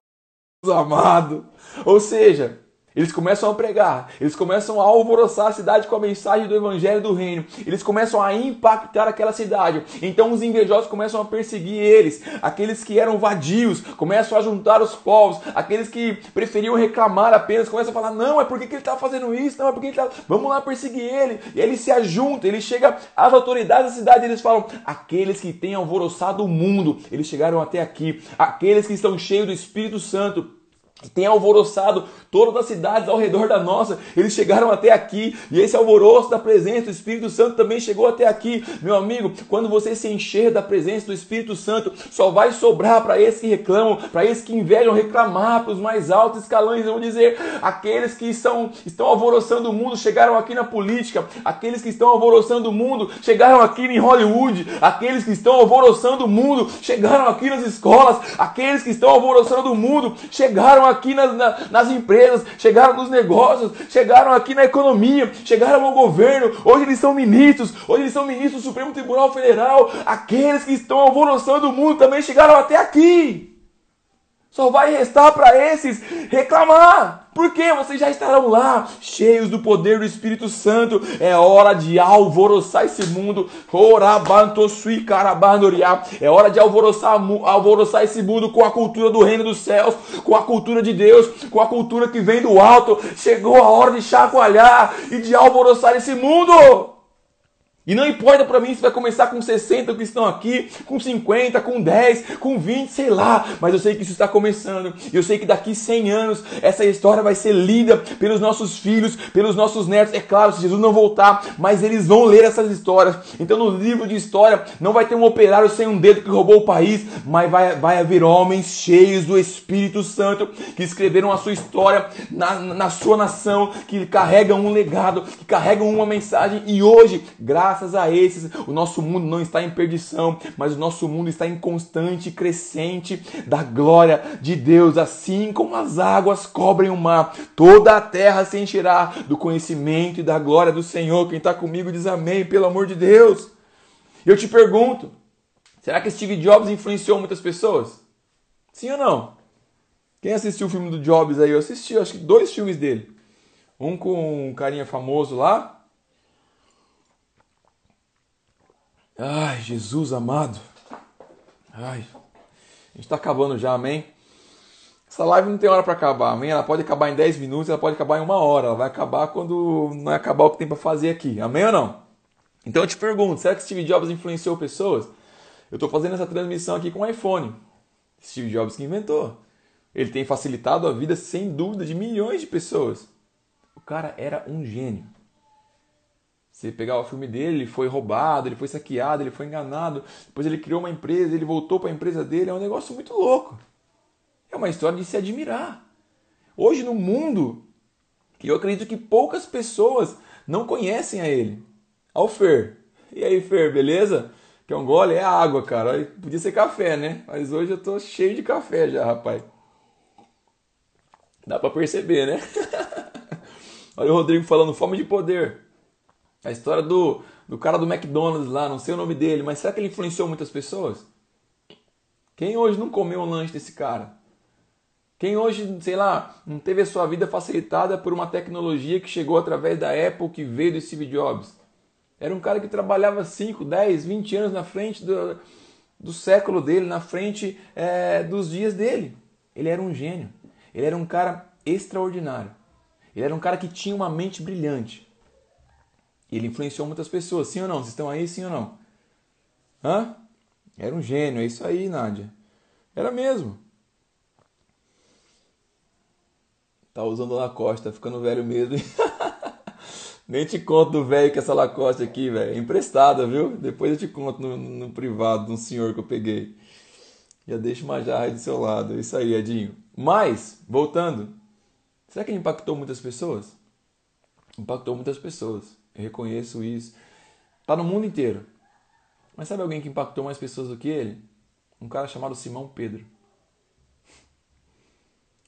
amado. Ou seja, Eles começam a pregar, eles começam a alvoroçar a cidade com a mensagem do evangelho do reino, eles começam a impactar aquela cidade. Então os invejosos começam a perseguir eles, aqueles que eram vadios começam a juntar os povos, aqueles que preferiam reclamar apenas começam a falar: não, é porque que ele está fazendo isso, não, é porque ele está. Vamos lá perseguir ele. E ele se ajunta, ele chega às autoridades da cidade e eles falam: aqueles que têm alvoroçado o mundo, eles chegaram até aqui, aqueles que estão cheios do Espírito Santo tem alvoroçado todas as cidades ao redor da nossa, eles chegaram até aqui, e esse alvoroço da presença do Espírito Santo também chegou até aqui. Meu amigo, quando você se encher da presença do Espírito Santo, só vai sobrar para esses que reclamam, para esses que invejam reclamar para os mais altos escalões, vão dizer, aqueles que estão, estão alvoroçando o mundo chegaram aqui na política, aqueles que estão alvoroçando o mundo chegaram aqui em Hollywood, aqueles que estão alvoroçando o mundo chegaram aqui nas escolas, aqueles que estão alvoroçando o mundo chegaram nas, nas empresas, chegaram nos negócios, chegaram aqui na economia, chegaram ao governo. Hoje eles são ministros, hoje eles são ministros do Supremo Tribunal Federal. Aqueles que estão alvoroçando o mundo também chegaram até aqui. Só vai restar para esses reclamar. Porque vocês já estarão lá, cheios do poder do Espírito Santo. É hora de alvoroçar esse mundo. É hora de alvoroçar, alvoroçar esse mundo com a cultura do reino dos céus, com a cultura de Deus, com a cultura que vem do alto. Chegou a hora de chacoalhar e de alvoroçar esse mundo. E não importa para mim se vai começar com 60 que estão aqui, com 50, com 10, com 20, sei lá, mas eu sei que isso está começando. Eu sei que daqui 100 anos essa história vai ser lida pelos nossos filhos, pelos nossos netos. É claro, se Jesus não voltar, mas eles vão ler essas histórias. Então no livro de história não vai ter um operário sem um dedo que roubou o país, mas vai, vai haver homens cheios do Espírito Santo que escreveram a sua história na, na sua nação, que carregam um legado, que carregam uma mensagem. E hoje, graças graças a esses, o nosso mundo não está em perdição, mas o nosso mundo está em constante crescente da glória de Deus, assim como as águas cobrem o mar, toda a terra se encherá do conhecimento e da glória do Senhor. Quem está comigo diz amém, pelo amor de Deus. Eu te pergunto, será que Steve Jobs influenciou muitas pessoas? Sim ou não? Quem assistiu o filme do Jobs aí? Eu assisti, acho que dois filmes dele. Um com um carinha famoso lá, Ai, Jesus amado. Ai, a gente está acabando já, amém? Essa live não tem hora para acabar, amém? Ela pode acabar em 10 minutos, ela pode acabar em uma hora. Ela vai acabar quando não é acabar o que tem para fazer aqui, amém ou não? Então eu te pergunto, será que Steve Jobs influenciou pessoas? Eu estou fazendo essa transmissão aqui com o iPhone. Steve Jobs que inventou. Ele tem facilitado a vida, sem dúvida, de milhões de pessoas. O cara era um gênio. Você pegar o filme dele, ele foi roubado, ele foi saqueado, ele foi enganado, depois ele criou uma empresa, ele voltou para a empresa dele, é um negócio muito louco. É uma história de se admirar. Hoje no mundo, eu acredito que poucas pessoas não conhecem a ele. Ao Fer. E aí, Fer, beleza? Quer um gole? É água, cara. Podia ser café, né? Mas hoje eu tô cheio de café já, rapaz. Dá para perceber, né? *laughs* Olha o Rodrigo falando fome de poder. A história do, do cara do McDonald's lá, não sei o nome dele, mas será que ele influenciou muitas pessoas? Quem hoje não comeu um lanche desse cara? Quem hoje, sei lá, não teve a sua vida facilitada por uma tecnologia que chegou através da Apple, que veio do Steve Jobs? Era um cara que trabalhava 5, 10, 20 anos na frente do, do século dele, na frente é, dos dias dele. Ele era um gênio. Ele era um cara extraordinário. Ele era um cara que tinha uma mente brilhante. Ele influenciou muitas pessoas, sim ou não? Vocês estão aí, sim ou não? Hã? Era um gênio, é isso aí, Nádia. Era mesmo. Tá usando Lacoste, tá ficando velho mesmo. *laughs* Nem te conto do velho que essa Lacoste aqui, velho. É emprestada, viu? Depois eu te conto no, no privado de um senhor que eu peguei. Já deixa uma jarra aí do seu lado. É isso aí, Edinho. Mas, voltando. Será que ele impactou muitas pessoas? Impactou muitas pessoas. Reconheço isso. Tá no mundo inteiro. Mas sabe alguém que impactou mais pessoas do que ele? Um cara chamado Simão Pedro. *laughs*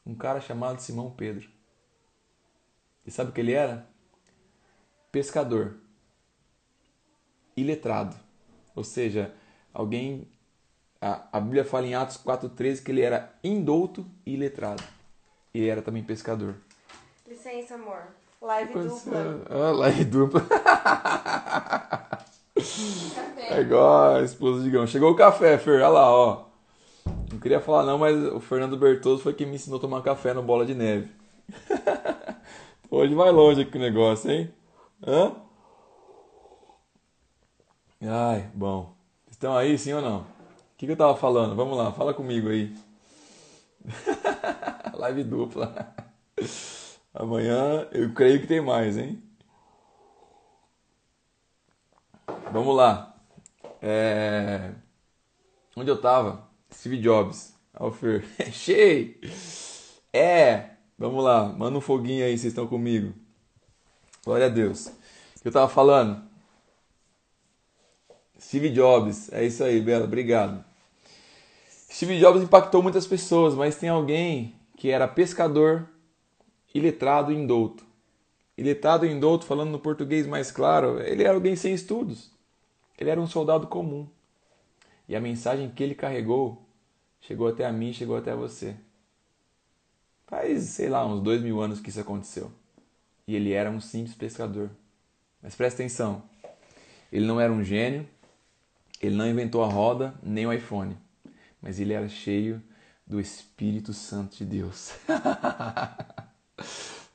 Um cara chamado Simão Pedro. E sabe o que ele era? Pescador. Iletrado. Ou seja, alguém. A, a Bíblia fala em Atos 4,13 que ele era indouto e iletrado. E era também pescador. Licença, amor. Live Você- dupla. Ah, live dupla. É igual a esposa de Gão. Chegou o café, Fer. Olha lá, ó. Não queria falar não, mas o Fernando Bertoso foi quem me ensinou a tomar café no Bola de Neve. *laughs* Hoje vai longe aqui o negócio, hein? Hã? Ai, bom. Estão aí, sim ou não? O que, que eu tava falando? Vamos lá, fala comigo aí. *laughs* Live dupla. Amanhã eu creio que tem mais, hein? Vamos lá. É... Onde eu tava? Steve Jobs. Alfer. *laughs* Cheio! É! Vamos lá, manda um foguinho aí, vocês estão comigo. Glória a Deus. Eu tava falando? Steve Jobs. É isso aí, Bela. Obrigado. Steve Jobs impactou muitas pessoas, mas tem alguém que era pescador e letrado em douto. E letrado em douto, falando no português mais claro, ele era alguém sem estudos. Ele era um soldado comum. E a mensagem que ele carregou chegou até a mim, chegou até você. Faz, sei lá, uns dois mil anos que isso aconteceu. E ele era um simples pescador. Mas presta atenção: ele não era um gênio, ele não inventou a roda nem o iPhone, mas ele era cheio do Espírito Santo de Deus. *laughs*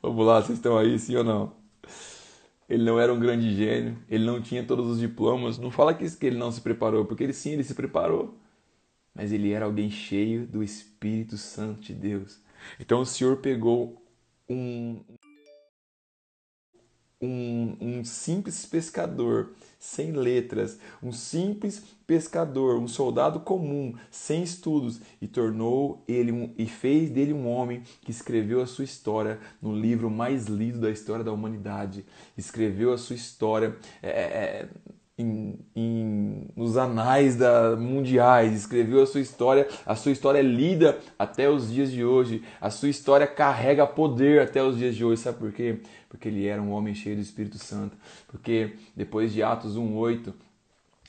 Vamos lá, vocês estão aí, sim ou não? Ele não era um grande gênio, ele não tinha todos os diplomas. Não fala que ele não se preparou, porque ele sim, ele se preparou. Mas ele era alguém cheio do Espírito Santo de Deus. Então o Senhor pegou um, um, um simples pescador sem letras, um simples pescador, um soldado comum, sem estudos, e tornou ele um, e fez dele um homem que escreveu a sua história no livro mais lido da história da humanidade. Escreveu a sua história é, é, em, em, nos anais da, mundiais, escreveu a sua história, a sua história é lida até os dias de hoje, a sua história carrega poder até os dias de hoje, sabe por quê? Porque ele era um homem cheio do Espírito Santo, porque depois de Atos 1,8,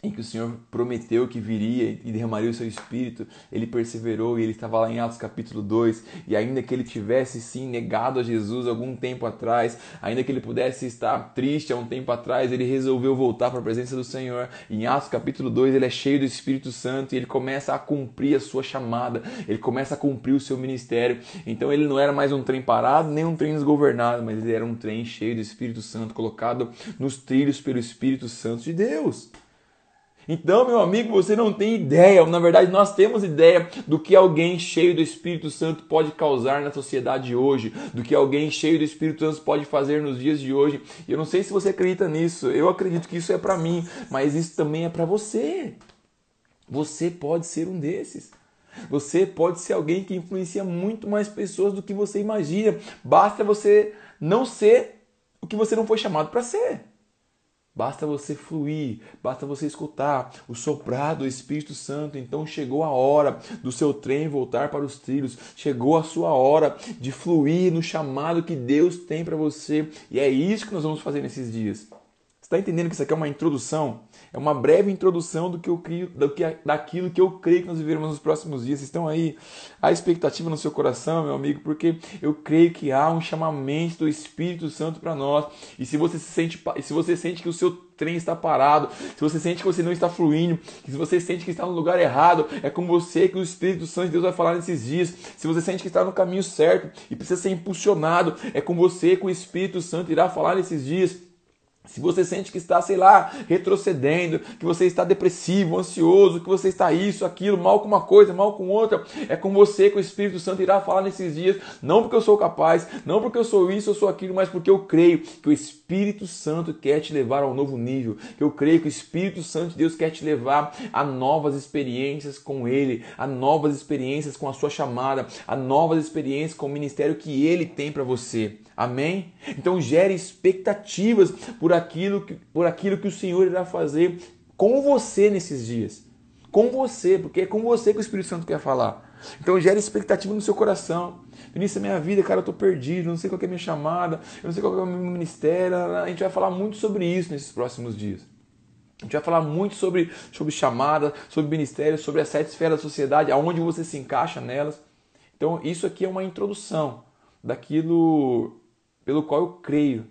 em que o Senhor prometeu que viria e derramaria o seu espírito, ele perseverou e ele estava lá em Atos capítulo 2, e ainda que ele tivesse sim negado a Jesus algum tempo atrás, ainda que ele pudesse estar triste há um tempo atrás, ele resolveu voltar para a presença do Senhor. Em Atos capítulo 2, ele é cheio do Espírito Santo e ele começa a cumprir a sua chamada, ele começa a cumprir o seu ministério. Então ele não era mais um trem parado, nem um trem desgovernado, mas ele era um trem cheio do Espírito Santo, colocado nos trilhos pelo Espírito Santo de Deus. Então, meu amigo, você não tem ideia, na verdade, nós temos ideia do que alguém cheio do Espírito Santo pode causar na sociedade hoje, do que alguém cheio do Espírito Santo pode fazer nos dias de hoje. Eu não sei se você acredita nisso, eu acredito que isso é para mim, mas isso também é para você. Você pode ser um desses. Você pode ser alguém que influencia muito mais pessoas do que você imagina. Basta você não ser o que você não foi chamado para ser. Basta você fluir, basta você escutar o soprar do Espírito Santo. Então chegou a hora do seu trem voltar para os trilhos. Chegou a sua hora de fluir no chamado que Deus tem para você. E é isso que nós vamos fazer nesses dias. Você está entendendo que isso aqui é uma introdução? É uma breve introdução do que eu crio, do que, daquilo que eu creio que nós viveremos nos próximos dias. Estão aí? Há expectativa no seu coração, meu amigo, porque eu creio que há um chamamento do Espírito Santo para nós. E se você se sente, se você sente que o seu trem está parado, se você sente que você não está fluindo, se você sente que está no lugar errado, é com você que o Espírito Santo de Deus vai falar nesses dias. Se você sente que está no caminho certo e precisa ser impulsionado, é com você que o Espírito Santo irá falar nesses dias. Se você sente que está, sei lá, retrocedendo, que você está depressivo, ansioso, que você está isso, aquilo, mal com uma coisa, mal com outra, é com você que o Espírito Santo irá falar nesses dias, não porque eu sou capaz, não porque eu sou isso, eu sou aquilo, mas porque eu creio que o Espírito Santo quer te levar a um novo nível, eu creio que o Espírito Santo de Deus quer te levar a novas experiências com Ele, a novas experiências com a sua chamada, a novas experiências com o ministério que Ele tem para você. Amém? Então gere expectativas por aquilo, que, por aquilo que o Senhor irá fazer com você nesses dias. Com você, porque é com você que o Espírito Santo quer falar. Então gere expectativa no seu coração. Vinícius, é minha vida, cara, eu tô perdido, não sei qual é a minha chamada, eu não sei qual é o meu ministério. A gente vai falar muito sobre isso nesses próximos dias. A gente vai falar muito sobre, sobre chamada, sobre ministério, sobre as sete esferas da sociedade, aonde você se encaixa nelas. Então, isso aqui é uma introdução daquilo pelo qual eu creio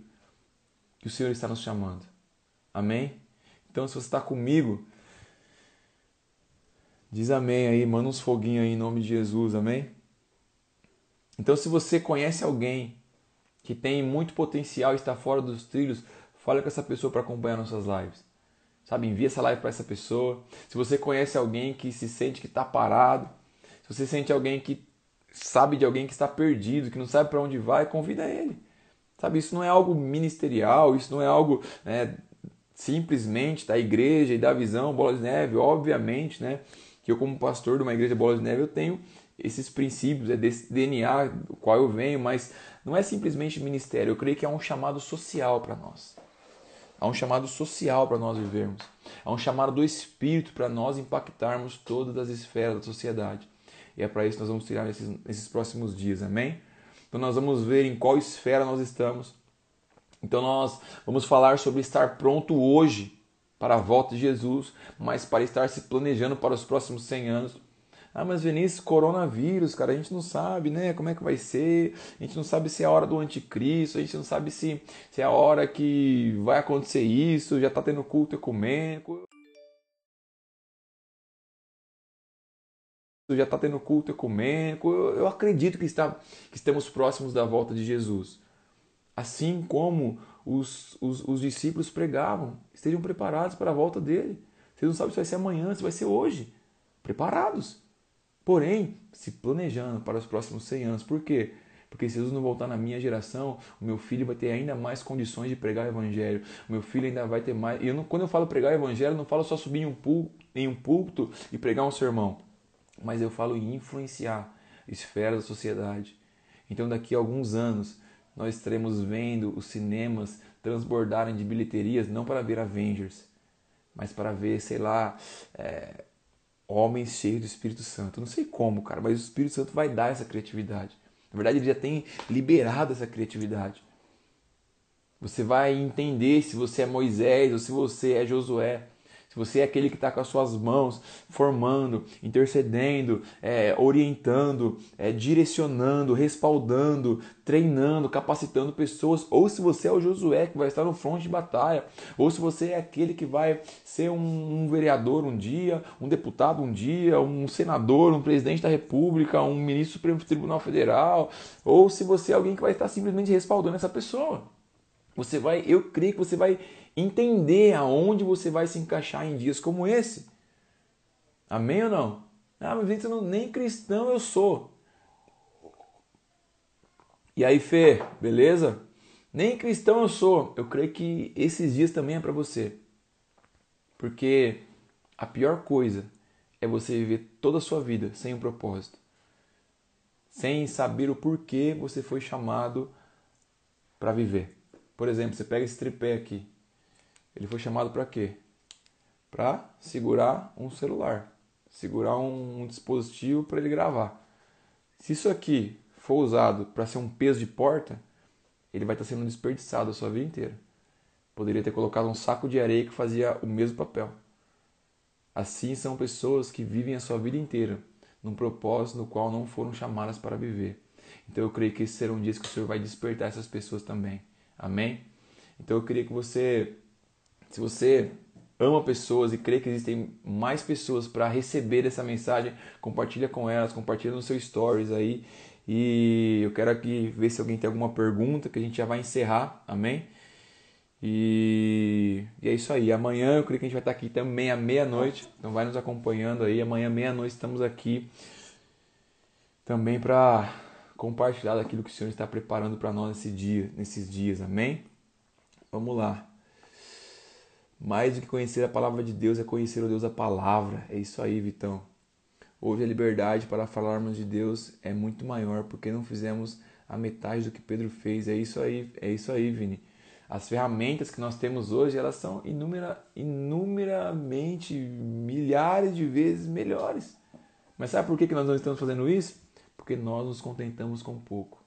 que o Senhor está nos chamando. Amém? Então, se você está comigo, diz amém aí, manda uns foguinhos aí em nome de Jesus, amém? Então, se você conhece alguém que tem muito potencial e está fora dos trilhos, fale com essa pessoa para acompanhar nossas lives. Sabe, envia essa live para essa pessoa. Se você conhece alguém que se sente que está parado, se você sente alguém que sabe de alguém que está perdido, que não sabe para onde vai, convida ele. Sabe, isso não é algo ministerial, isso não é algo né, simplesmente da igreja e da visão Bola de Neve, obviamente, né? Que eu como pastor de uma igreja Bola de Neve, eu tenho esses princípios, é desse DNA do qual eu venho, mas não é simplesmente ministério, eu creio que é um chamado social para nós. Há um chamado social para nós vivermos. Há um chamado do Espírito para nós impactarmos todas as esferas da sociedade. E é para isso que nós vamos tirar nesses, nesses próximos dias, amém? Então nós vamos ver em qual esfera nós estamos. Então nós vamos falar sobre estar pronto hoje para a volta de Jesus, mas para estar se planejando para os próximos 100 anos ah, mas Vinícius, coronavírus, cara, a gente não sabe, né? Como é que vai ser? A gente não sabe se é a hora do anticristo, a gente não sabe se, se é a hora que vai acontecer isso, já tá tendo culto ecumênico. Já está tendo culto ecumênico. Eu, eu acredito que, está, que estamos próximos da volta de Jesus. Assim como os, os, os discípulos pregavam, estejam preparados para a volta dele. Vocês não sabem se vai ser amanhã, se vai ser hoje. Preparados. Porém, se planejando para os próximos 100 anos. Por quê? Porque se Jesus não voltar na minha geração, o meu filho vai ter ainda mais condições de pregar o evangelho. O meu filho ainda vai ter mais. Eu não, quando eu falo pregar o evangelho, eu não falo só subir em um, púlpito, em um púlpito e pregar um sermão. Mas eu falo em influenciar esferas da sociedade. Então, daqui a alguns anos, nós estaremos vendo os cinemas transbordarem de bilheterias, não para ver Avengers, mas para ver, sei lá, é, homens cheios do Espírito Santo. não sei como, cara, mas o Espírito Santo vai dar essa criatividade. Na verdade, ele já tem liberado essa criatividade. Você vai entender se você é Moisés ou se você é Josué se você é aquele que está com as suas mãos formando, intercedendo, é, orientando, é, direcionando, respaldando, treinando, capacitando pessoas, ou se você é o Josué que vai estar no fronte de batalha, ou se você é aquele que vai ser um, um vereador um dia, um deputado um dia, um senador, um presidente da república, um ministro do Supremo Tribunal Federal, ou se você é alguém que vai estar simplesmente respaldando essa pessoa. Você vai, eu creio que você vai entender aonde você vai se encaixar em dias como esse. Amém ou não? Ah, mas não, nem cristão eu sou. E aí, Fê, beleza? Nem cristão eu sou. Eu creio que esses dias também é para você. Porque a pior coisa é você viver toda a sua vida sem um propósito. Sem saber o porquê você foi chamado para viver. Por exemplo, você pega esse tripé aqui. Ele foi chamado para quê? Para segurar um celular, segurar um, um dispositivo para ele gravar. Se isso aqui for usado para ser um peso de porta, ele vai estar tá sendo desperdiçado a sua vida inteira. Poderia ter colocado um saco de areia que fazia o mesmo papel. Assim são pessoas que vivem a sua vida inteira num propósito no qual não foram chamadas para viver. Então eu creio que esses serão dias que o Senhor vai despertar essas pessoas também. Amém? Então eu queria que você se você ama pessoas e crê que existem mais pessoas para receber essa mensagem, compartilha com elas, compartilha no seu stories aí. E eu quero aqui ver se alguém tem alguma pergunta, que a gente já vai encerrar, amém? E, e é isso aí. Amanhã eu creio que a gente vai estar aqui também à meia-noite. Então vai nos acompanhando aí. Amanhã, meia-noite, estamos aqui também para compartilhar daquilo que o Senhor está preparando para nós nesse dia, nesses dias, amém? Vamos lá. Mais do que conhecer a palavra de Deus é conhecer o Deus da palavra. É isso aí, Vitão. Hoje a liberdade para falarmos de Deus é muito maior porque não fizemos a metade do que Pedro fez. É isso aí, é isso aí, Vini. As ferramentas que nós temos hoje, elas são inúmera, inumeramente, milhares de vezes melhores. Mas sabe por que nós não estamos fazendo isso? Porque nós nos contentamos com pouco.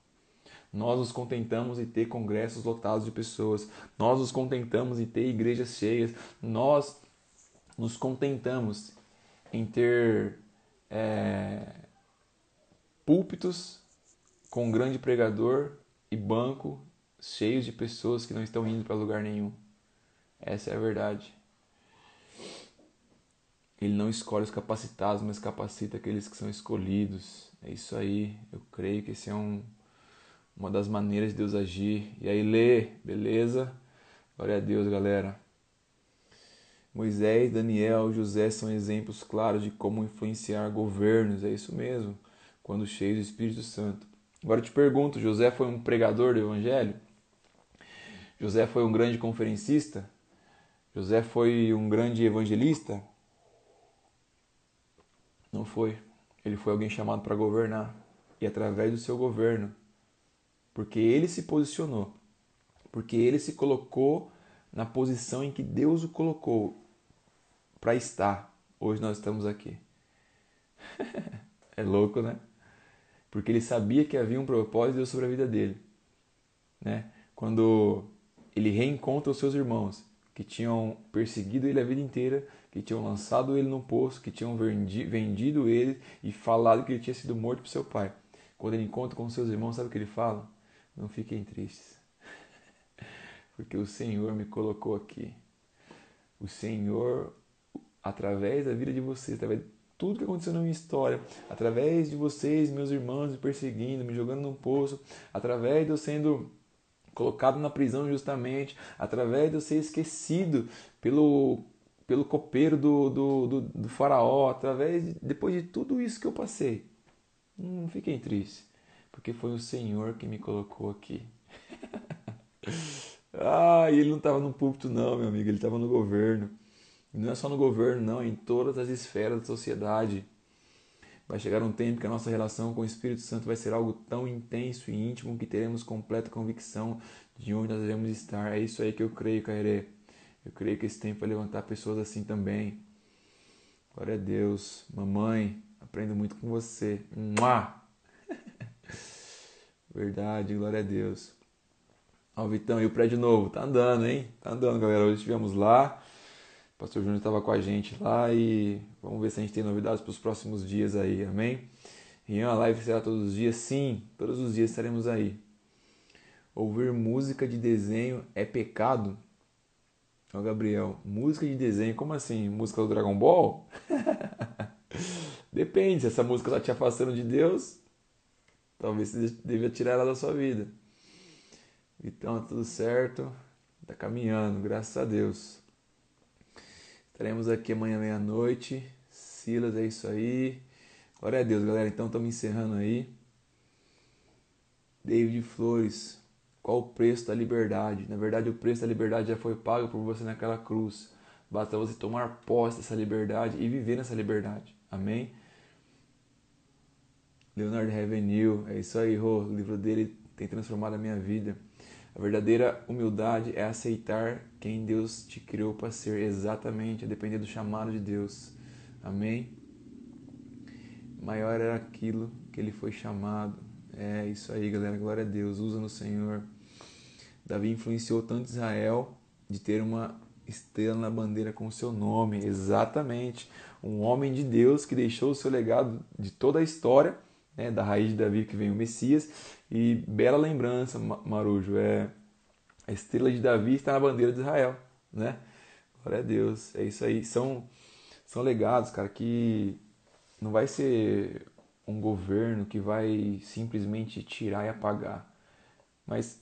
Nós nos contentamos em ter congressos lotados de pessoas, nós nos contentamos em ter igrejas cheias, nós nos contentamos em ter é, púlpitos com um grande pregador e banco cheios de pessoas que não estão indo para lugar nenhum. Essa é a verdade. Ele não escolhe os capacitados, mas capacita aqueles que são escolhidos. É isso aí. Eu creio que esse é um, uma das maneiras de Deus agir. E aí, lê, beleza? Glória a Deus, galera. Moisés, Daniel, José são exemplos claros de como influenciar governos. É isso mesmo, quando cheios do Espírito Santo. Agora eu te pergunto: José foi um pregador do Evangelho? José foi um grande conferencista? José foi um grande evangelista? Não foi. Ele foi alguém chamado para governar. E através do seu governo, porque ele se posicionou, porque ele se colocou na posição em que Deus o colocou para estar. Hoje nós estamos aqui. *laughs* é louco, né? Porque ele sabia que havia um propósito de Deus sobre a vida dele. Né? Quando ele reencontra os seus irmãos que tinham perseguido ele a vida inteira, que tinham lançado ele no poço, que tinham vendido ele e falado que ele tinha sido morto por seu pai. Quando ele encontra com seus irmãos, sabe o que ele fala? Não fiquem tristes, *laughs* porque o Senhor me colocou aqui. O Senhor, através da vida de vocês, através de tudo que aconteceu na minha história, através de vocês, meus irmãos, me perseguindo, me jogando num poço, através de eu sendo colocado na prisão justamente, através de eu ser esquecido pelo, pelo copeiro do, do, do, do faraó, através de, depois de tudo isso que eu passei. Não fiquem tristes, porque foi o Senhor que me colocou aqui. *laughs* ah, e ele não estava no púlpito não, meu amigo, ele estava no governo. E não é só no governo, não, é em todas as esferas da sociedade. Vai chegar um tempo que a nossa relação com o Espírito Santo vai ser algo tão intenso e íntimo que teremos completa convicção de onde nós devemos estar. É isso aí que eu creio, Cairê. Eu creio que esse tempo vai levantar pessoas assim também. Glória a Deus. Mamãe, aprendo muito com você. Mua! Verdade, glória a Deus. Ó, Vitão, e o prédio novo? Tá andando, hein? Tá andando, galera. Hoje estivemos lá. O pastor Júnior estava com a gente lá e vamos ver se a gente tem novidades para os próximos dias aí, amém? E a live será todos os dias? Sim, todos os dias estaremos aí. Ouvir música de desenho é pecado? Ó Gabriel, música de desenho, como assim? Música do Dragon Ball? *laughs* Depende, se essa música está te afastando de Deus, talvez você devia tirar ela da sua vida. Então, tudo certo, está caminhando, graças a Deus. Estaremos aqui amanhã meia-noite. Silas, é isso aí. Glória a Deus, galera. Então estamos encerrando aí. David Flores, qual o preço da liberdade? Na verdade, o preço da liberdade já foi pago por você naquela cruz. Basta você tomar posse dessa liberdade e viver nessa liberdade. Amém? Leonardo Revenue, é isso aí, Rô. O livro dele tem transformado a minha vida. A verdadeira humildade é aceitar quem Deus te criou para ser, exatamente, a depender do chamado de Deus. Amém? Maior era aquilo que ele foi chamado. É isso aí, galera. Glória a Deus. Usa no Senhor. Davi influenciou tanto Israel de ter uma estrela na bandeira com o seu nome. Exatamente. Um homem de Deus que deixou o seu legado de toda a história, né, da raiz de Davi que vem o Messias, e bela lembrança, Marujo, é a estrela de Davi está na bandeira de Israel, né? Glória a Deus. É isso aí. São são legados, cara, que não vai ser um governo que vai simplesmente tirar e apagar, mas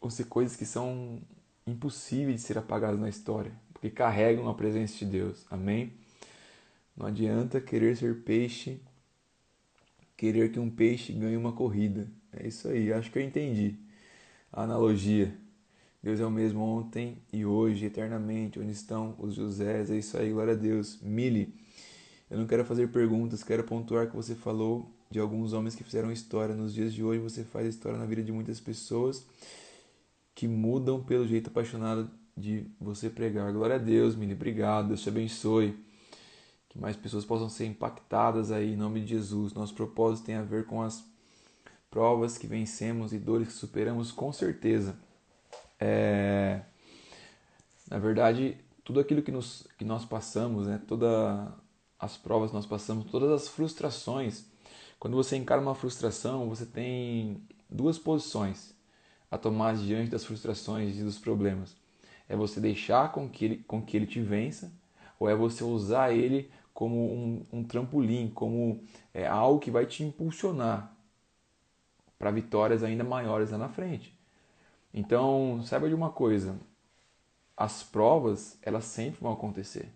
vão ser coisas que são impossíveis de ser apagadas na história, porque carregam a presença de Deus. Amém? Não adianta querer ser peixe, querer que um peixe ganhe uma corrida. É isso aí, acho que eu entendi a analogia. Deus é o mesmo ontem e hoje, eternamente. Onde estão os Josés? É isso aí, glória a Deus. Mili, eu não quero fazer perguntas, quero pontuar que você falou de alguns homens que fizeram história. Nos dias de hoje você faz história na vida de muitas pessoas que mudam pelo jeito apaixonado de você pregar. Glória a Deus, Mili. Obrigado, Deus te abençoe. Que mais pessoas possam ser impactadas aí em nome de Jesus. Nosso propósito tem a ver com as provas que vencemos e dores que superamos com certeza. É... Na verdade, tudo aquilo que, nos, que nós passamos, né, todas as provas que nós passamos, todas as frustrações, quando você encara uma frustração, você tem duas posições. a tomar diante das frustrações e dos problemas? É você deixar com que ele, com que ele te vença? Ou é você usar ele como um, um trampolim, como é, algo que vai te impulsionar para vitórias ainda maiores lá na frente? Então, saiba de uma coisa: as provas, elas sempre vão acontecer.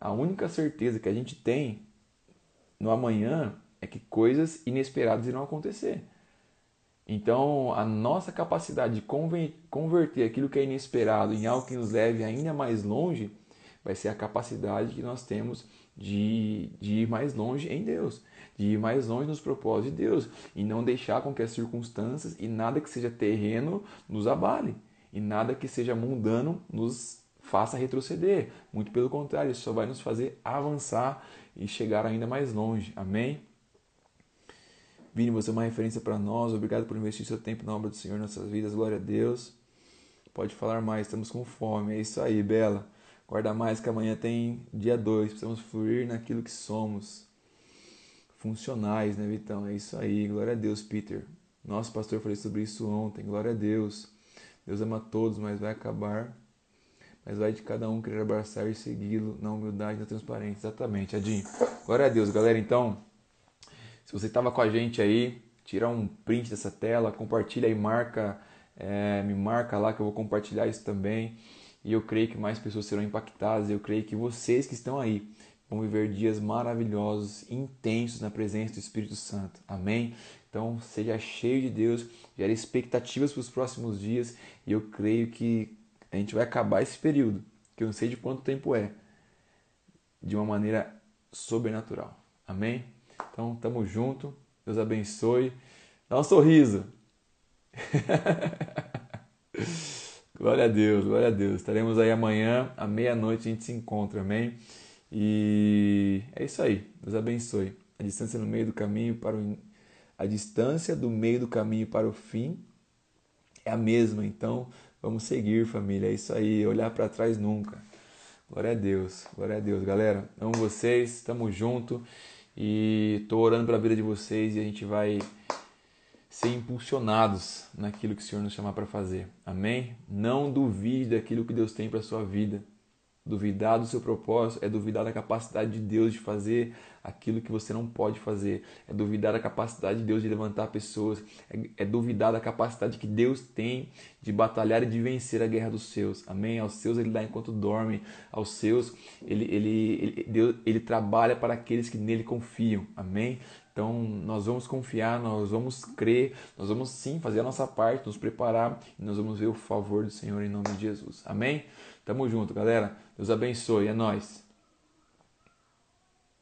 A única certeza que a gente tem no amanhã é que coisas inesperadas irão acontecer. Então, a nossa capacidade de converter aquilo que é inesperado em algo que nos leve ainda mais longe vai ser a capacidade que nós temos de, de ir mais longe em Deus, de ir mais longe nos propósitos de Deus e não deixar com que as circunstâncias e nada que seja terreno nos abale e nada que seja mundano nos faça retroceder. Muito pelo contrário, isso só vai nos fazer avançar e chegar ainda mais longe. Amém? Vini, você é uma referência para nós. Obrigado por investir seu tempo na obra do Senhor em nossas vidas. Glória a Deus. Pode falar mais, estamos com fome. É isso aí, Bela. Guarda mais que amanhã tem dia 2. Precisamos fluir naquilo que somos. Funcionais, né, Vitão? É isso aí. Glória a Deus, Peter. Nosso pastor falou sobre isso ontem. Glória a Deus. Deus ama todos, mas vai acabar. Mas vai de cada um querer abraçar e segui-lo na humildade e na transparência. Exatamente, Adinho. Glória a Deus, galera. Então, se você estava com a gente aí, tira um print dessa tela, compartilha e marca, é, me marca lá que eu vou compartilhar isso também. E eu creio que mais pessoas serão impactadas. Eu creio que vocês que estão aí vão viver dias maravilhosos, intensos na presença do Espírito Santo. Amém? Então, seja cheio de Deus, gere expectativas para os próximos dias. E eu creio que a gente vai acabar esse período, que eu não sei de quanto tempo é, de uma maneira sobrenatural. Amém? Então, tamo junto. Deus abençoe. Dá um sorriso. *laughs* glória a Deus, glória a Deus. Estaremos aí amanhã, à meia-noite, a gente se encontra, amém? E é isso aí. Deus abençoe. A distância no meio do caminho para o a distância do meio do caminho para o fim é a mesma. Então, vamos seguir, família. É isso aí, olhar para trás nunca. Glória a Deus. Glória a Deus, galera. Amo vocês, estamos junto. E estou orando pela vida de vocês e a gente vai ser impulsionados naquilo que o Senhor nos chamar para fazer. Amém? Não duvide daquilo que Deus tem para sua vida. Duvidar do seu propósito é duvidar da capacidade de Deus de fazer aquilo que você não pode fazer. É duvidar da capacidade de Deus de levantar pessoas. É, é, duvidar da capacidade que Deus tem de batalhar e de vencer a guerra dos seus. Amém? Aos seus ele dá enquanto dorme. Aos seus ele, ele, ele, Deus, ele trabalha para aqueles que nele confiam. Amém? Então nós vamos confiar, nós vamos crer, nós vamos sim fazer a nossa parte, nos preparar e nós vamos ver o favor do Senhor em nome de Jesus. Amém? Tamo junto, galera. Deus abençoe. É nós.